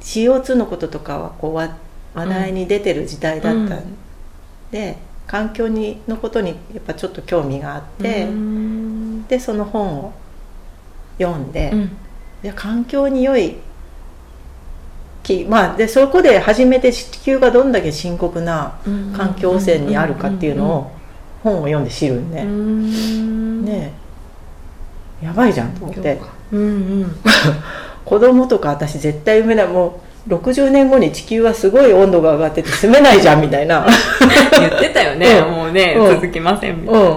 S5: CO2 のこととかはこう話題に出てる時代だったんで、環境にのことにやっぱちょっと興味があって、でその本を読んで、で環境に良いまあ、でそこで初めて地球がどんだけ深刻な環境汚染にあるかっていうのを本を読んで知るんで、ねやばいじゃんと思って、うんうん、子供とか私絶対産めない。もう60年後に地球はすごい温度が上がってて住めないじゃんみたいな。
S6: 言ってたよね、うん、もうね、うん、続きませんみたいな、うん、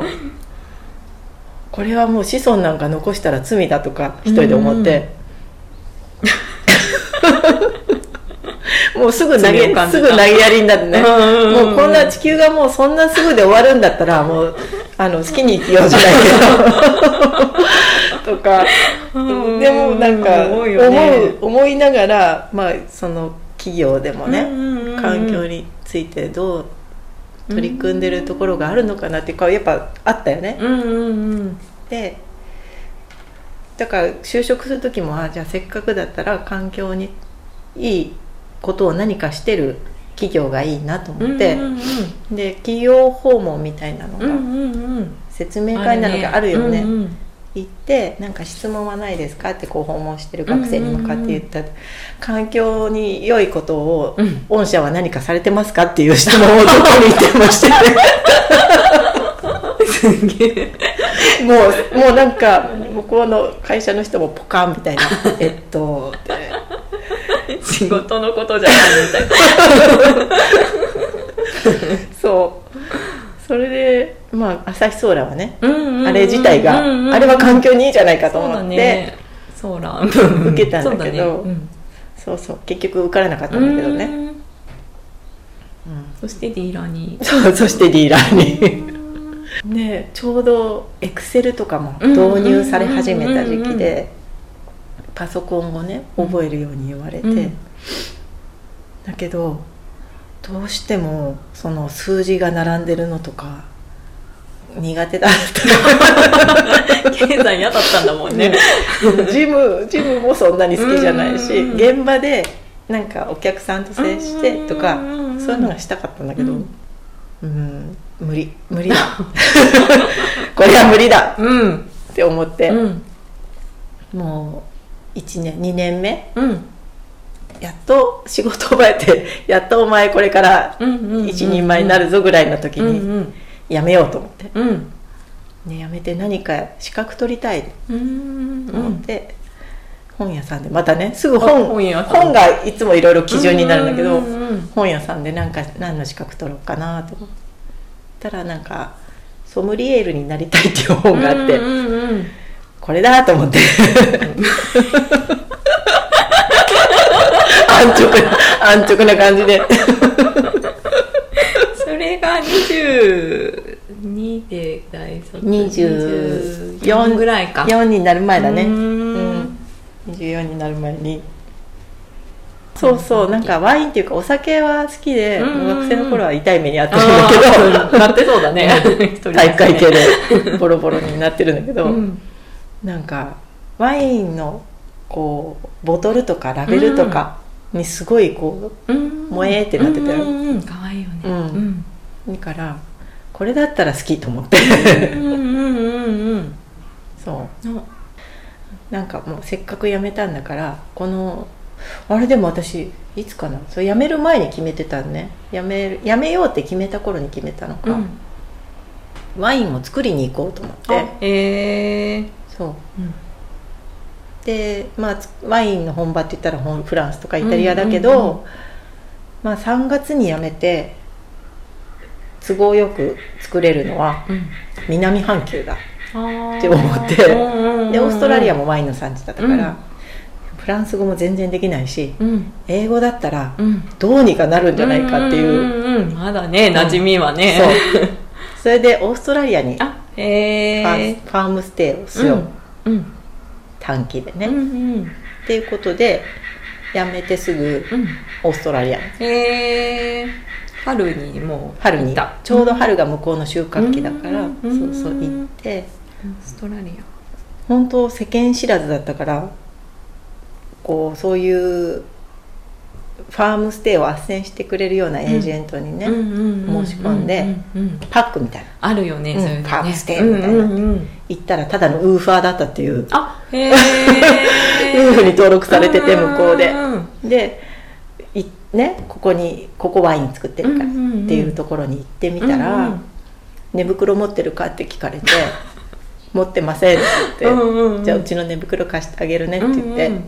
S5: これはもう子孫なんか残したら罪だとか一人で思って、もうすぐ投げすぐ投げやりになってね、もうこんな地球がもうそんなすぐで終わるんだったらもうあの好きに生きようじゃないけどとかでもなんか思う思いながらまあその企業でもね環境についてどう取り組んでるところがあるのかなっていうかやっぱあったよね。でだから就職する時もあじゃあせっかくだったら環境にいいことを何かしてる企業がいいなと思って、で企業訪問みたいなのが、説明会なのがあるよね、行ってなんか質問はないですかってこう訪問してる学生に向かって言った、うんうんうん、環境に良いことを、うん、御社は何かされてますかっていう質問をどこに行ってもして。すげえ。もうもうなんか向こうの会社の人もポカンみたいな「えっと」って
S6: 仕事のことじゃないみたいな。
S5: そうそれでまあ朝日ソーラーはね、うんうんうん、あれ自体が、うんうんうん、あれは環境にいいじゃないかと思って、
S6: ソーラー。
S5: 受けたんだけどそう、ね。うん、そうそう結局受からなかったんだけどね、うん、
S6: そしてディーラーに。
S5: そうそしてディーラーに。ねちょうどエクセルとかも導入され始めた時期で、パソコンをね覚えるように言われて、うん、だけどどうしてもその数字が並んでるのとか苦手だった。
S6: 経済嫌だったんだもんね。
S5: ジムジムもそんなに好きじゃないし現場でなんかお客さんと接してとかそういうのがしたかったんだけどうん。無理。無理だ。これは無理だ、うん、って思って、うん、もう1年2年目、うん、やっと仕事覚えてやっとお前これから一人前になるぞぐらいの時にやめようと思って、うん。ね、やめて何か資格取りたいと思って、本屋さんでまたねすぐ本本がいつもいろいろ基準になるんだけど、本屋さんで何か何の資格取ろうかなと思ったらなんかソムリエールになりたいっていう本があって、これだと思って安直な安直な感じで。
S6: それが22で大卒
S5: 24ぐらいか。4になる前だね。うん。24になる前に。そうそう。なんかワインっていうかお酒は好きで学生の頃は痛い目に遭ってるんだ
S6: けど。なってそうだね。
S5: 体育会系でボロボロになってるんだけど、うん、なんかワインのこうボトルとかラベルとかにすごいこう、うん、萌えってなってたよ、
S6: かわいいよね、うん。
S5: だからこれだったら好きと思って。
S6: うんうんうんうん
S5: そう。
S6: あ
S5: なんかもうせっかく辞めたんだからこのあれでも私いつかな？それ辞める前に決めてたんね。辞める辞めようって決めた頃に決めたのか、
S6: うん。
S5: ワインを作りに行こうと思って。
S6: へえ
S5: そう、
S6: うん
S5: でまあつワインの本場って言ったらフランスとかイタリアだけど、
S6: うんうんうん。
S5: まあ3月に辞めて都合よく作れるのは
S6: うん。
S5: 南半球だ
S6: あ
S5: って思って。でオーストラリア
S6: も
S5: もワインの産地だったから、
S6: うん。
S5: フランス語も全然できないし
S6: うん。
S5: 英語だったら
S6: うん。
S5: どうにかなるんじゃないかっていう、
S6: んうんうん。まだね馴染みはね。
S5: そう。それでオーストラリアにファ
S6: え
S5: ーファームステイをしよう、
S6: うん
S5: 短期でね、
S6: うんう
S5: っ
S6: ん
S5: ていうことで辞めてすぐ
S6: うん。
S5: オーストラリア。
S6: へえ春にもう
S5: 春に。ちょうど春が向こうの収穫期だから、
S6: うん。
S5: そうそう行って。
S6: オーストラリ
S5: 本当世間知らずだったからこうそういうファームステイを斡旋してくれるようなエージェントにね、申し込んでパックみたいな
S6: あるよね
S5: うん
S6: そういうね
S5: ファームステイみたいな
S6: うんうんうん
S5: 行ったらただのウーファーだったっていう
S6: あへえ
S5: いうふうに登録されてて向こうででいねここにここワイン作ってるからっていうところに行ってみたら、
S6: うんうん
S5: 寝袋持ってるかって聞かれて持ってませんって言って、
S6: うんうんうん
S5: じゃあうちの寝袋貸してあげるねって言って、
S6: うんうん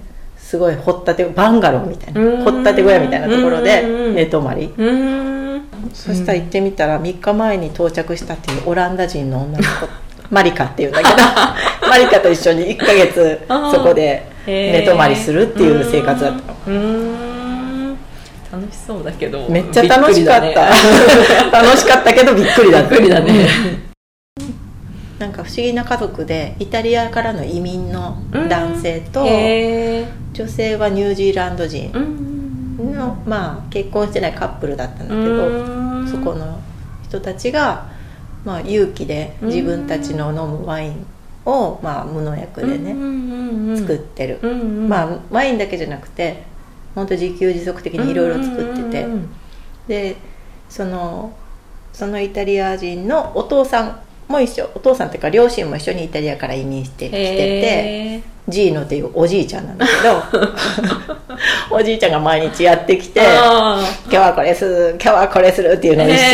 S5: すごい掘ったてバンガローみたいな、掘ったて小屋みたいなところで寝泊まり、そしたら行ってみたら3日前に到着したっていうオランダ人の女の子マリカっていうんだけど マリカと一緒に1ヶ月そこで寝泊まりするっていう生活だったの。
S6: 楽しそうだけど。
S5: めっちゃ楽しかった、
S6: ね。
S5: 楽しかったけどびっくりだった。
S6: びっくりだね
S5: なんか不思議な家族でイタリアからの移民の男性と、女性はニュージーランド人
S6: うん
S5: の、まあ結婚してないカップルだったんだけ
S6: う
S5: ど、
S6: ん。
S5: そこの人たちが、まあ、勇気で自分たちの飲むワインを、まあ、無農薬でね、作ってる、まあワインだけじゃなくて本当自給自足的にいろいろ作ってて、
S6: うん。
S5: でそのそのイタリア人のお父さんも一緒。お父さんっていうか両親も一緒にイタリアから移民してきててジーノっていうおじいちゃんなんだけど おじいちゃんが毎日やってきて
S6: あ
S5: 今日はこれする今日はこれするっていうのを
S6: ー
S5: 一緒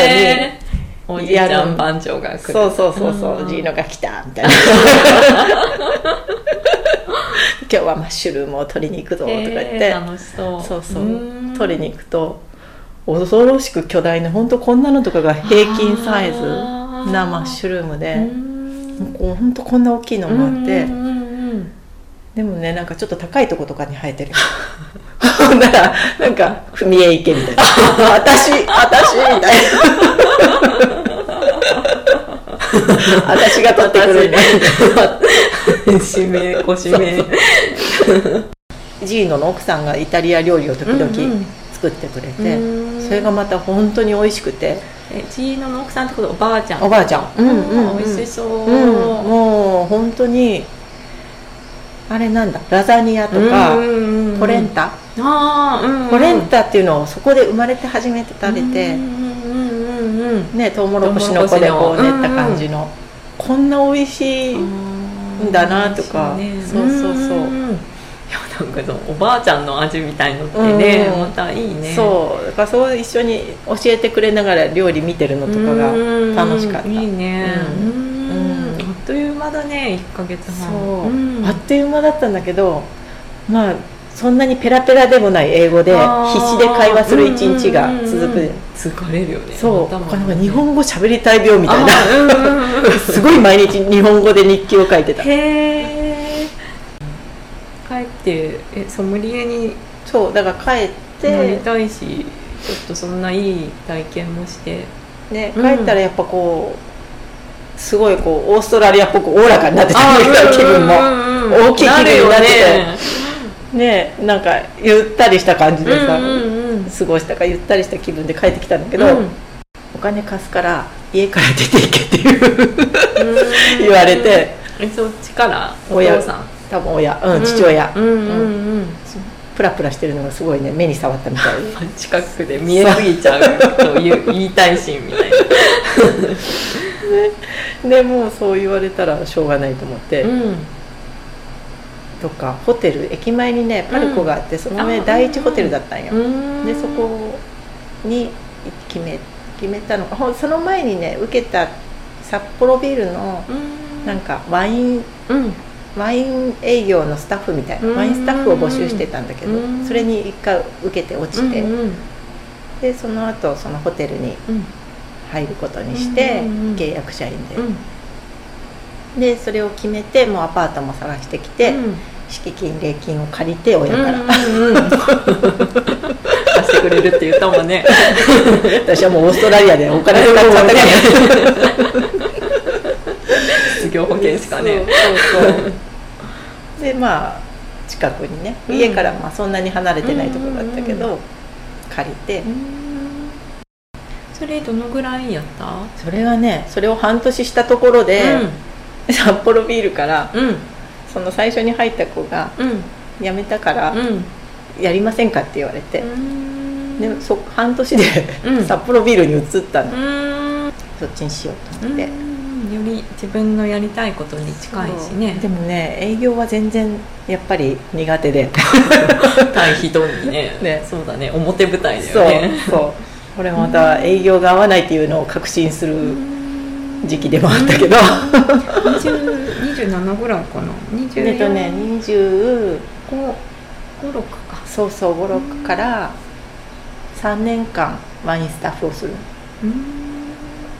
S5: に
S6: おじいちゃん番長が来る。
S5: そうそうそうそう、
S6: ん。
S5: ジーノが来たみたいな。今日はマッシュルームを取りに行くぞとか言って、
S6: 楽しそう。
S5: そうそう取りに行くと恐ろしく巨大な本当こんなのとかが平均サイズなマッシュルームで。こう本当こんな大きいのもあって、
S6: うんうんうん
S5: でもねなんかちょっと高いとことかに生えてる。ほんならなんか踏み絵池みたいな。私私みたいな。私が取ってくるんだ
S6: 指名ご指名
S5: ジーノの奥さんがイタリア料理を時々
S6: うんうん。
S5: 作ってくれて、
S6: うん。
S5: それがまた本当に美味しくて
S6: えジーノの奥さんってことおばあちゃん？
S5: おばあちゃん。うんうんうん。
S6: 美味しそう、
S5: うん、もう本当にあれなんだ？ラザニアとか、
S6: うんうんうん
S5: ポレンタ、
S6: ああうんうん。
S5: ポレンタっていうのをそこで生まれて初めて食べて、
S6: うんうんうんうん
S5: ねトウモロコシの粉でこう練った感じの、こんな美味しいんだなとか、そうそうそう、
S6: んいやなんかそのおばあちゃんの味みたいのってね、
S5: うん。
S6: またいいね。
S5: そう。だからそう一緒に教えてくれながら料理見てるのとかが楽しかった、
S6: うんいいね。
S5: う
S6: うん。
S5: うん。
S6: あっという間だね1ヶ月半。
S5: そう、
S6: ん。
S5: あっという間だったんだけどまあそんなにペラペラでもない英語で必死で会話する一日が続
S6: うんうんうん。
S5: く。
S6: 疲れるよね。
S5: そう。
S6: 頭
S5: なんか日本語喋りたい病みたいな。すごい毎日日本語で日記を書いてた。
S6: へえ帰ってえソムリエに
S5: そうだから帰っ
S6: なり
S5: て、
S6: たいしちょっとそんないい体験もして。
S5: ね、
S6: うん。
S5: 帰ったらやっぱこうすごいこうオーストラリアっぽくおおらかになってたんだけど気分も。大きい気分になっててね。なんかゆったりした感じでさ、
S6: うんうんうん。
S5: 過ごしたからゆったりした気分で帰ってきたんだけど、
S6: うん。
S5: お金貸すから家から出ていけっていう。言われて。
S6: えそっちからお
S5: 親
S6: 父さん？
S5: 多分親、うん、父親、
S6: うんうんうん。
S5: 2プラプラしてるのがすごいね。目に触ったみたい。で
S6: 近くで見えすぎちゃう。という言いたいシーンみたいな。
S5: でもうそう言われたらしょうがないと思って、
S6: うん。
S5: とかホテル駅前にねパルコがあって、その上
S6: あ
S5: 第一ホテルだったんよ、
S6: うん。
S5: でそこに決め決めたの。その前にね受けた札幌ビールの
S6: うん。
S5: なんかワイン
S6: うん
S5: ワイン営業のスタッフみたいな
S6: うん。
S5: ワインスタッフを募集してたんだけど
S6: うん。
S5: それに一回受けて落ちて
S6: うん
S5: でその後そのホテルに
S6: うん。
S5: 入ることにして
S6: うん
S5: 契約社員で。
S6: うん。
S5: でそれを決めてもうアパートも探してきて
S6: うん。
S5: 敷金礼金を借りて親から。
S6: 貸してくれるって言ったもんね。
S5: 私はもうオーストラリアでお金使っちゃったから
S6: 失業保険しかね。
S5: そうそうそうでまあ近くにね
S6: うん。
S5: 家からまあそんなに離れてないところだったけど、借りて。
S6: それどのぐらいやった？
S5: それがねそれを半年したところで、札幌ビールから
S6: うん。
S5: その最初に入った子が
S6: うん。
S5: 辞めたから
S6: うん。
S5: やりませんかって言われて、
S6: うん。
S5: でそ半年で、
S6: うん。
S5: 札幌ビールに移ったの、
S6: うん。
S5: そっちにしようと思って、
S6: より自分のやりたいことに近いしね。
S5: でもね営業は全然やっぱり苦手で。
S6: 対人にね。
S5: ね。
S6: そうだね。表舞台だ
S5: そう
S6: よね。
S5: そうこれまた営業が合わないっていうのを確信する時期でもあったけど。
S6: 20 27ぐらいかな。24
S5: えっとね25
S6: 56か。
S5: そうそう56から3年間ワインスタッフをする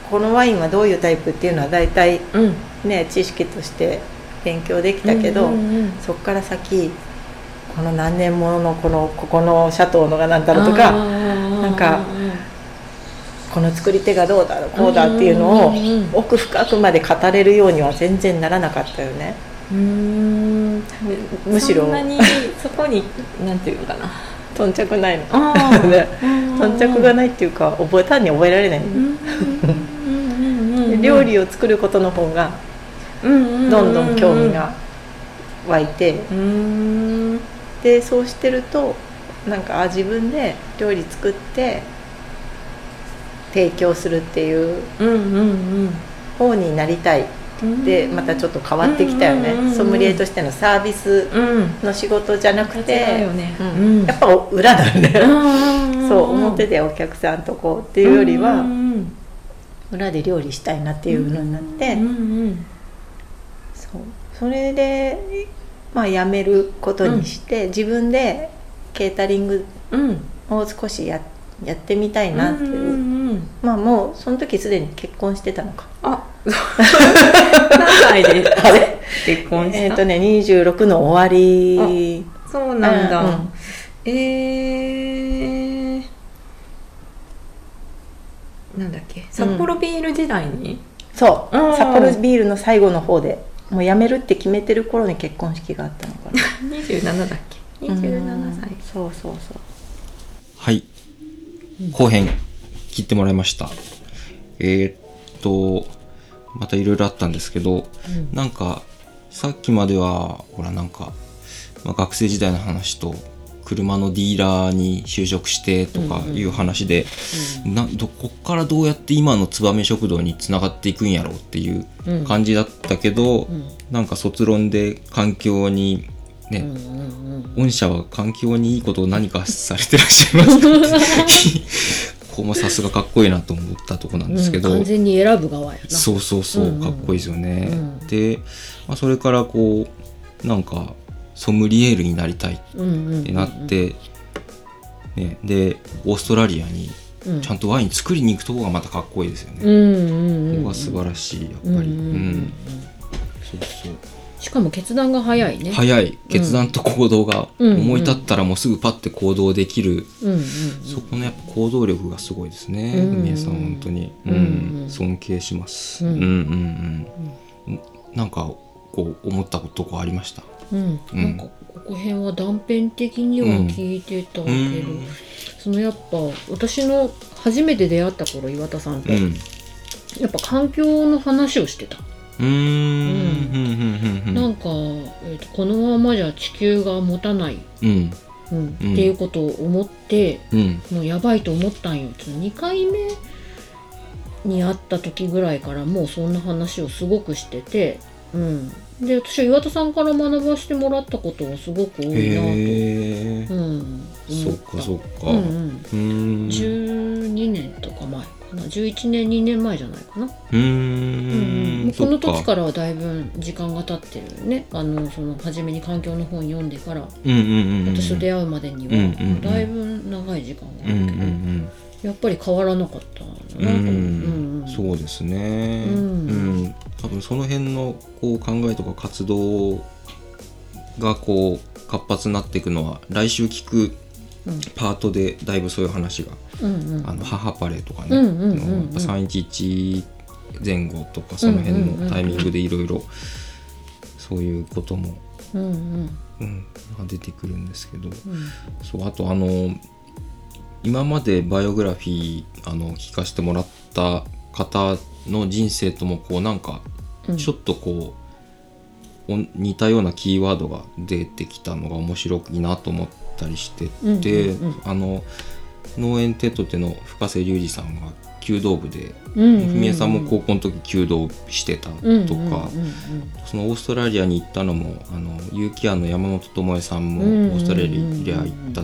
S5: このワインはどういうタイプっていうのは大体
S6: うん。
S5: ね知識として勉強できたけど、
S6: うんうんうん。
S5: そこから先この何年もののこのここのシャトーのが何だろうとか
S6: な
S5: かこの作り手がどうだこうだっていうのを
S6: うん。うんうん
S5: 奥深くまで語れるようには全然ならなかったよね。
S6: うん。
S5: むしろ。
S6: そんなにそこになんていうのかな。
S5: 頓着ないの。頓着がないっていうか覚え単に覚えられない、料理を作ることの方がどんどん興味が湧いて。
S6: うん。
S5: でそうしてるとなんかあ自分で料理作って提供するっていう方になりたい。
S6: うん。
S5: でまたちょっと変わってきたよね、ソムリエとしてのサービス
S6: うん。
S5: の仕事じゃなく
S6: 形
S5: てうん。
S6: うん。
S5: やっぱ裏だよね、
S6: うん
S5: そう表でお客さんとこうっていうよりは
S6: うん
S5: 裏で料理したいなっていうのになって、
S6: うんうん
S5: そう。それでまあ辞めることにして、自分でケータリング
S6: うん。
S5: を少しややってみたいなっていう、
S6: うんうんうん
S5: まあもうその時すでに結婚してたのか。
S6: あ。何歳で？
S5: あれ？
S6: 結婚した？
S5: えっ、とね26の終わり。
S6: そうなんだ、
S5: うんうん。
S6: えー、なんだっけ？札幌ビール時代に、
S5: そう。
S6: うん。
S5: 札幌ビールの最後の方でもう辞めるって決めてる頃に結婚式があったのかな。
S6: 27だっけ？27歳。
S5: そうそうそう。
S2: はい。後編、切ってもらいました。えーっと、またいろいろあったんですけど、なんか、さっきまでは、ほらなんか、まあ、学生時代の話と、車のディーラーに就職してとかいう話で、などこっからどうやって今の燕食堂につながっていくんやろうっていう
S3: うん。
S2: 感じだったけど、
S3: うん。
S2: なんか卒論で環境にね、
S3: うんうん。
S2: 御社は環境にいいことを何かされてらっしゃいますかって ここもさすがかっこいいなと思ったとこなんですけど、
S3: うん完全に選ぶ側やな。
S2: そうそうそう、
S3: うんうん。
S2: かっこいいですよね、
S3: うん。
S2: で、まあ、それからこうなんかソムリエールになりたいっ
S3: うんうんうん
S2: てなって、ね、でオーストラリアに
S3: うん。
S2: ちゃんとワイン作りに行くとこがまたかっこいいですよね、
S3: うんうんうん
S2: ここが素晴らしいやっぱり、
S3: うんうん
S2: う
S3: うん。ん。
S2: そうそう。
S3: しかも決断が早いね。
S2: 早い。決断と行動が
S3: うん。
S2: 思い立ったらもうすぐパッて行動できる、
S3: うんうん
S2: そこのやっぱ行動力がすごいですね、
S3: うん。
S2: 梅江さん本当に、う
S3: うんん。
S2: 尊敬します、
S3: う
S2: うんん、うんうん。なんかこう思ったことこありました？
S3: うん。
S2: うん。
S3: なんかここ辺は断片的には聞いてたけど、
S2: うん。
S3: そのやっぱ私の初めて出会った頃岩田さんと、
S2: うん。
S3: やっぱ環境の話をしてた、
S2: うーん。うん。
S3: なんか、えーとこのままじゃ地球が持たない
S2: うん。
S3: うん
S2: うん。
S3: っていうことを思って
S2: うん。
S3: もうやばいと思ったんよ。2回目に会った時ぐらいからもうそんな話をすごくしてて、うん、で私は岩田さんから学ばせてもらったことがすごく多いなと、
S2: へえ
S3: うん、
S2: そっかそっか
S3: うんうん。
S2: うーん。
S3: 12年とか前かな。11年2年前じゃないかな、
S2: うーん。
S3: もうこの時からはだいぶ時間が経ってるよね。あのその初めに環境の本読んでから。
S2: うんうんうんうん。
S3: 私と出会うまでには、
S2: うんうんうん。
S3: だいぶ長い時間があ
S2: うんう
S3: るけど、
S2: ん
S3: やっぱり変わらなかった
S2: うん
S3: う、
S2: うん。
S3: うん。うん
S2: そうですね。
S3: うん。
S2: うん。多分その辺のこう考えとか活動がこう活発になっていくのは来週聞く
S3: うん。
S2: パートでだいぶそういう話が
S3: うんうん。
S2: あの母パレとかね、
S3: うんうんうんうん。
S2: あのやっぱ311前後とかその辺のタイミングでいろいろそういうことも、
S3: うんうん。
S2: うん、が出てくるんですけど。
S3: うん。
S2: そうあとあの今までバイオグラフィーあの聞かせてもらった方の人生ともこうなんか
S3: うん。
S2: ちょっとこう、お似たようなキーワードが出てきたのが面白いなと思ったりしてて、
S3: うんうんうん
S2: あの農園テトテの深瀬隆二さんが弓道部で
S3: うんうん
S2: 文江さんも高校の時弓道してたとか、
S3: うんうんうんうん。
S2: そのオーストラリアに行ったのもあの結城庵の山本智恵さんもオ
S3: うんうんうんうん。
S2: ーストラリア行った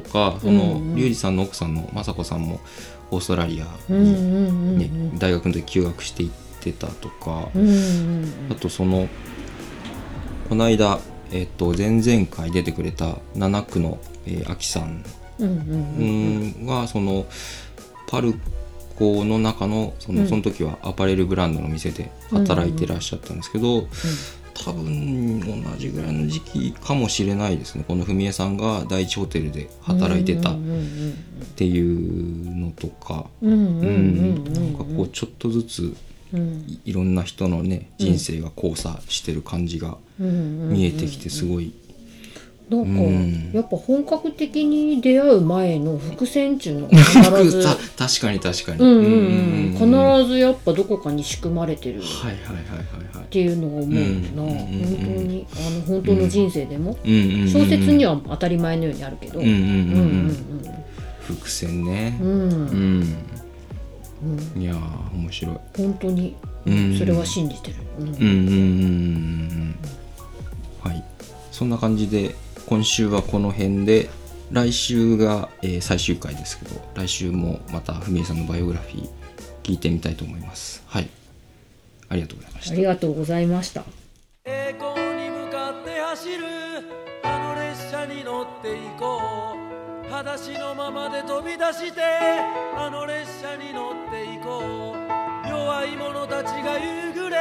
S2: とか、その
S3: ん
S2: 隆二さんの奥さんの雅子さんもオーストラリアに、ね大学の時休学して行ってたとか、あとそのこの間、えっと前々回出てくれた七区の、えー、秋さんがそのパルコの中のその,、
S3: うん。
S2: その時はアパレルブランドの店で働いてらっしゃったんですけど、多分同じぐらいの時期かもしれないですね。この文枝さんが第一ホテルで働いてたっていうのとか、
S3: うんうん
S2: う
S3: うんうん
S2: んなんかこうちょっとずついろんな人のね人生が交差してる感じが見えてきてすごい、
S3: なんか、
S2: うん。
S3: やっぱ本格的に出会う前の伏線っていうのが必ず
S2: た確かに確かに。
S3: うんうんうん。
S2: うん
S3: 必ずやっぱどこかに仕組まれてる。っ。ていうのを思うな、
S2: うん
S3: 本当にあの本当の人生でも、
S2: うん
S3: 小説には当たり前のようにあるけど、
S2: 伏線ね。
S3: うん。
S2: いやー面白い。
S3: 本当に、
S2: うん。
S3: それは信じてる、うん。
S2: うんうんうんうんうん。はい。そんな感じで今週はこの辺で来週が、えー最終回ですけど来週もまた文江さんのバイオグラフィー聞いてみたいと思います。はい。ありがとうございました。
S3: ありがとうございました。
S7: 栄光に向かって走る。あの列車に乗っていこう。裸足のままで飛び出して。あの列車に乗っていこう。弱い者たちが夕暮れ。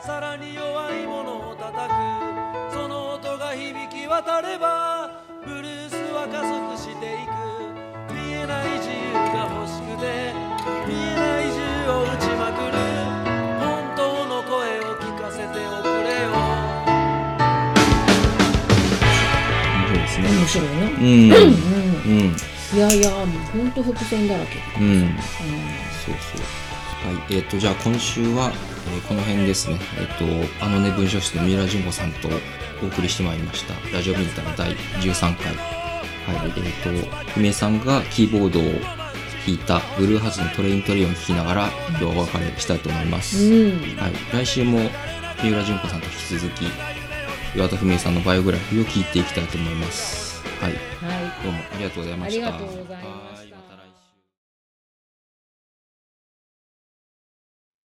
S7: さらに弱い者を叩くが響き渡ればブルースは加速していく。見えない自由が欲しくて見えない銃を撃ちまくる。本当の声を聞かせておくれよ。
S2: 面白いね。
S3: 面白いね。
S2: うん。
S3: うん。
S2: うん。
S3: いやいやもう本当伏線だらけ。
S2: うん。
S3: うん。
S2: そうそう。はい、えっ、と、じゃあ今週は、えーこの辺ですね。えっ、と、あのね、文書室で三浦淳子さんとお送りしてまいりました。ラジオミンタの第13回。はい、えっ、と、姫さんがキーボードを弾いたブルーハーツのトレイントレインを聴きながら、今日はお別れしたいと思います。
S3: うん
S2: はい、来週も三浦淳子さんと引き続き、岩田文江さんのバイオグラフィーを聞いていきたいと思います。はい、
S3: はい
S2: どうもありがとうございました。
S3: ありがとうございました
S2: はい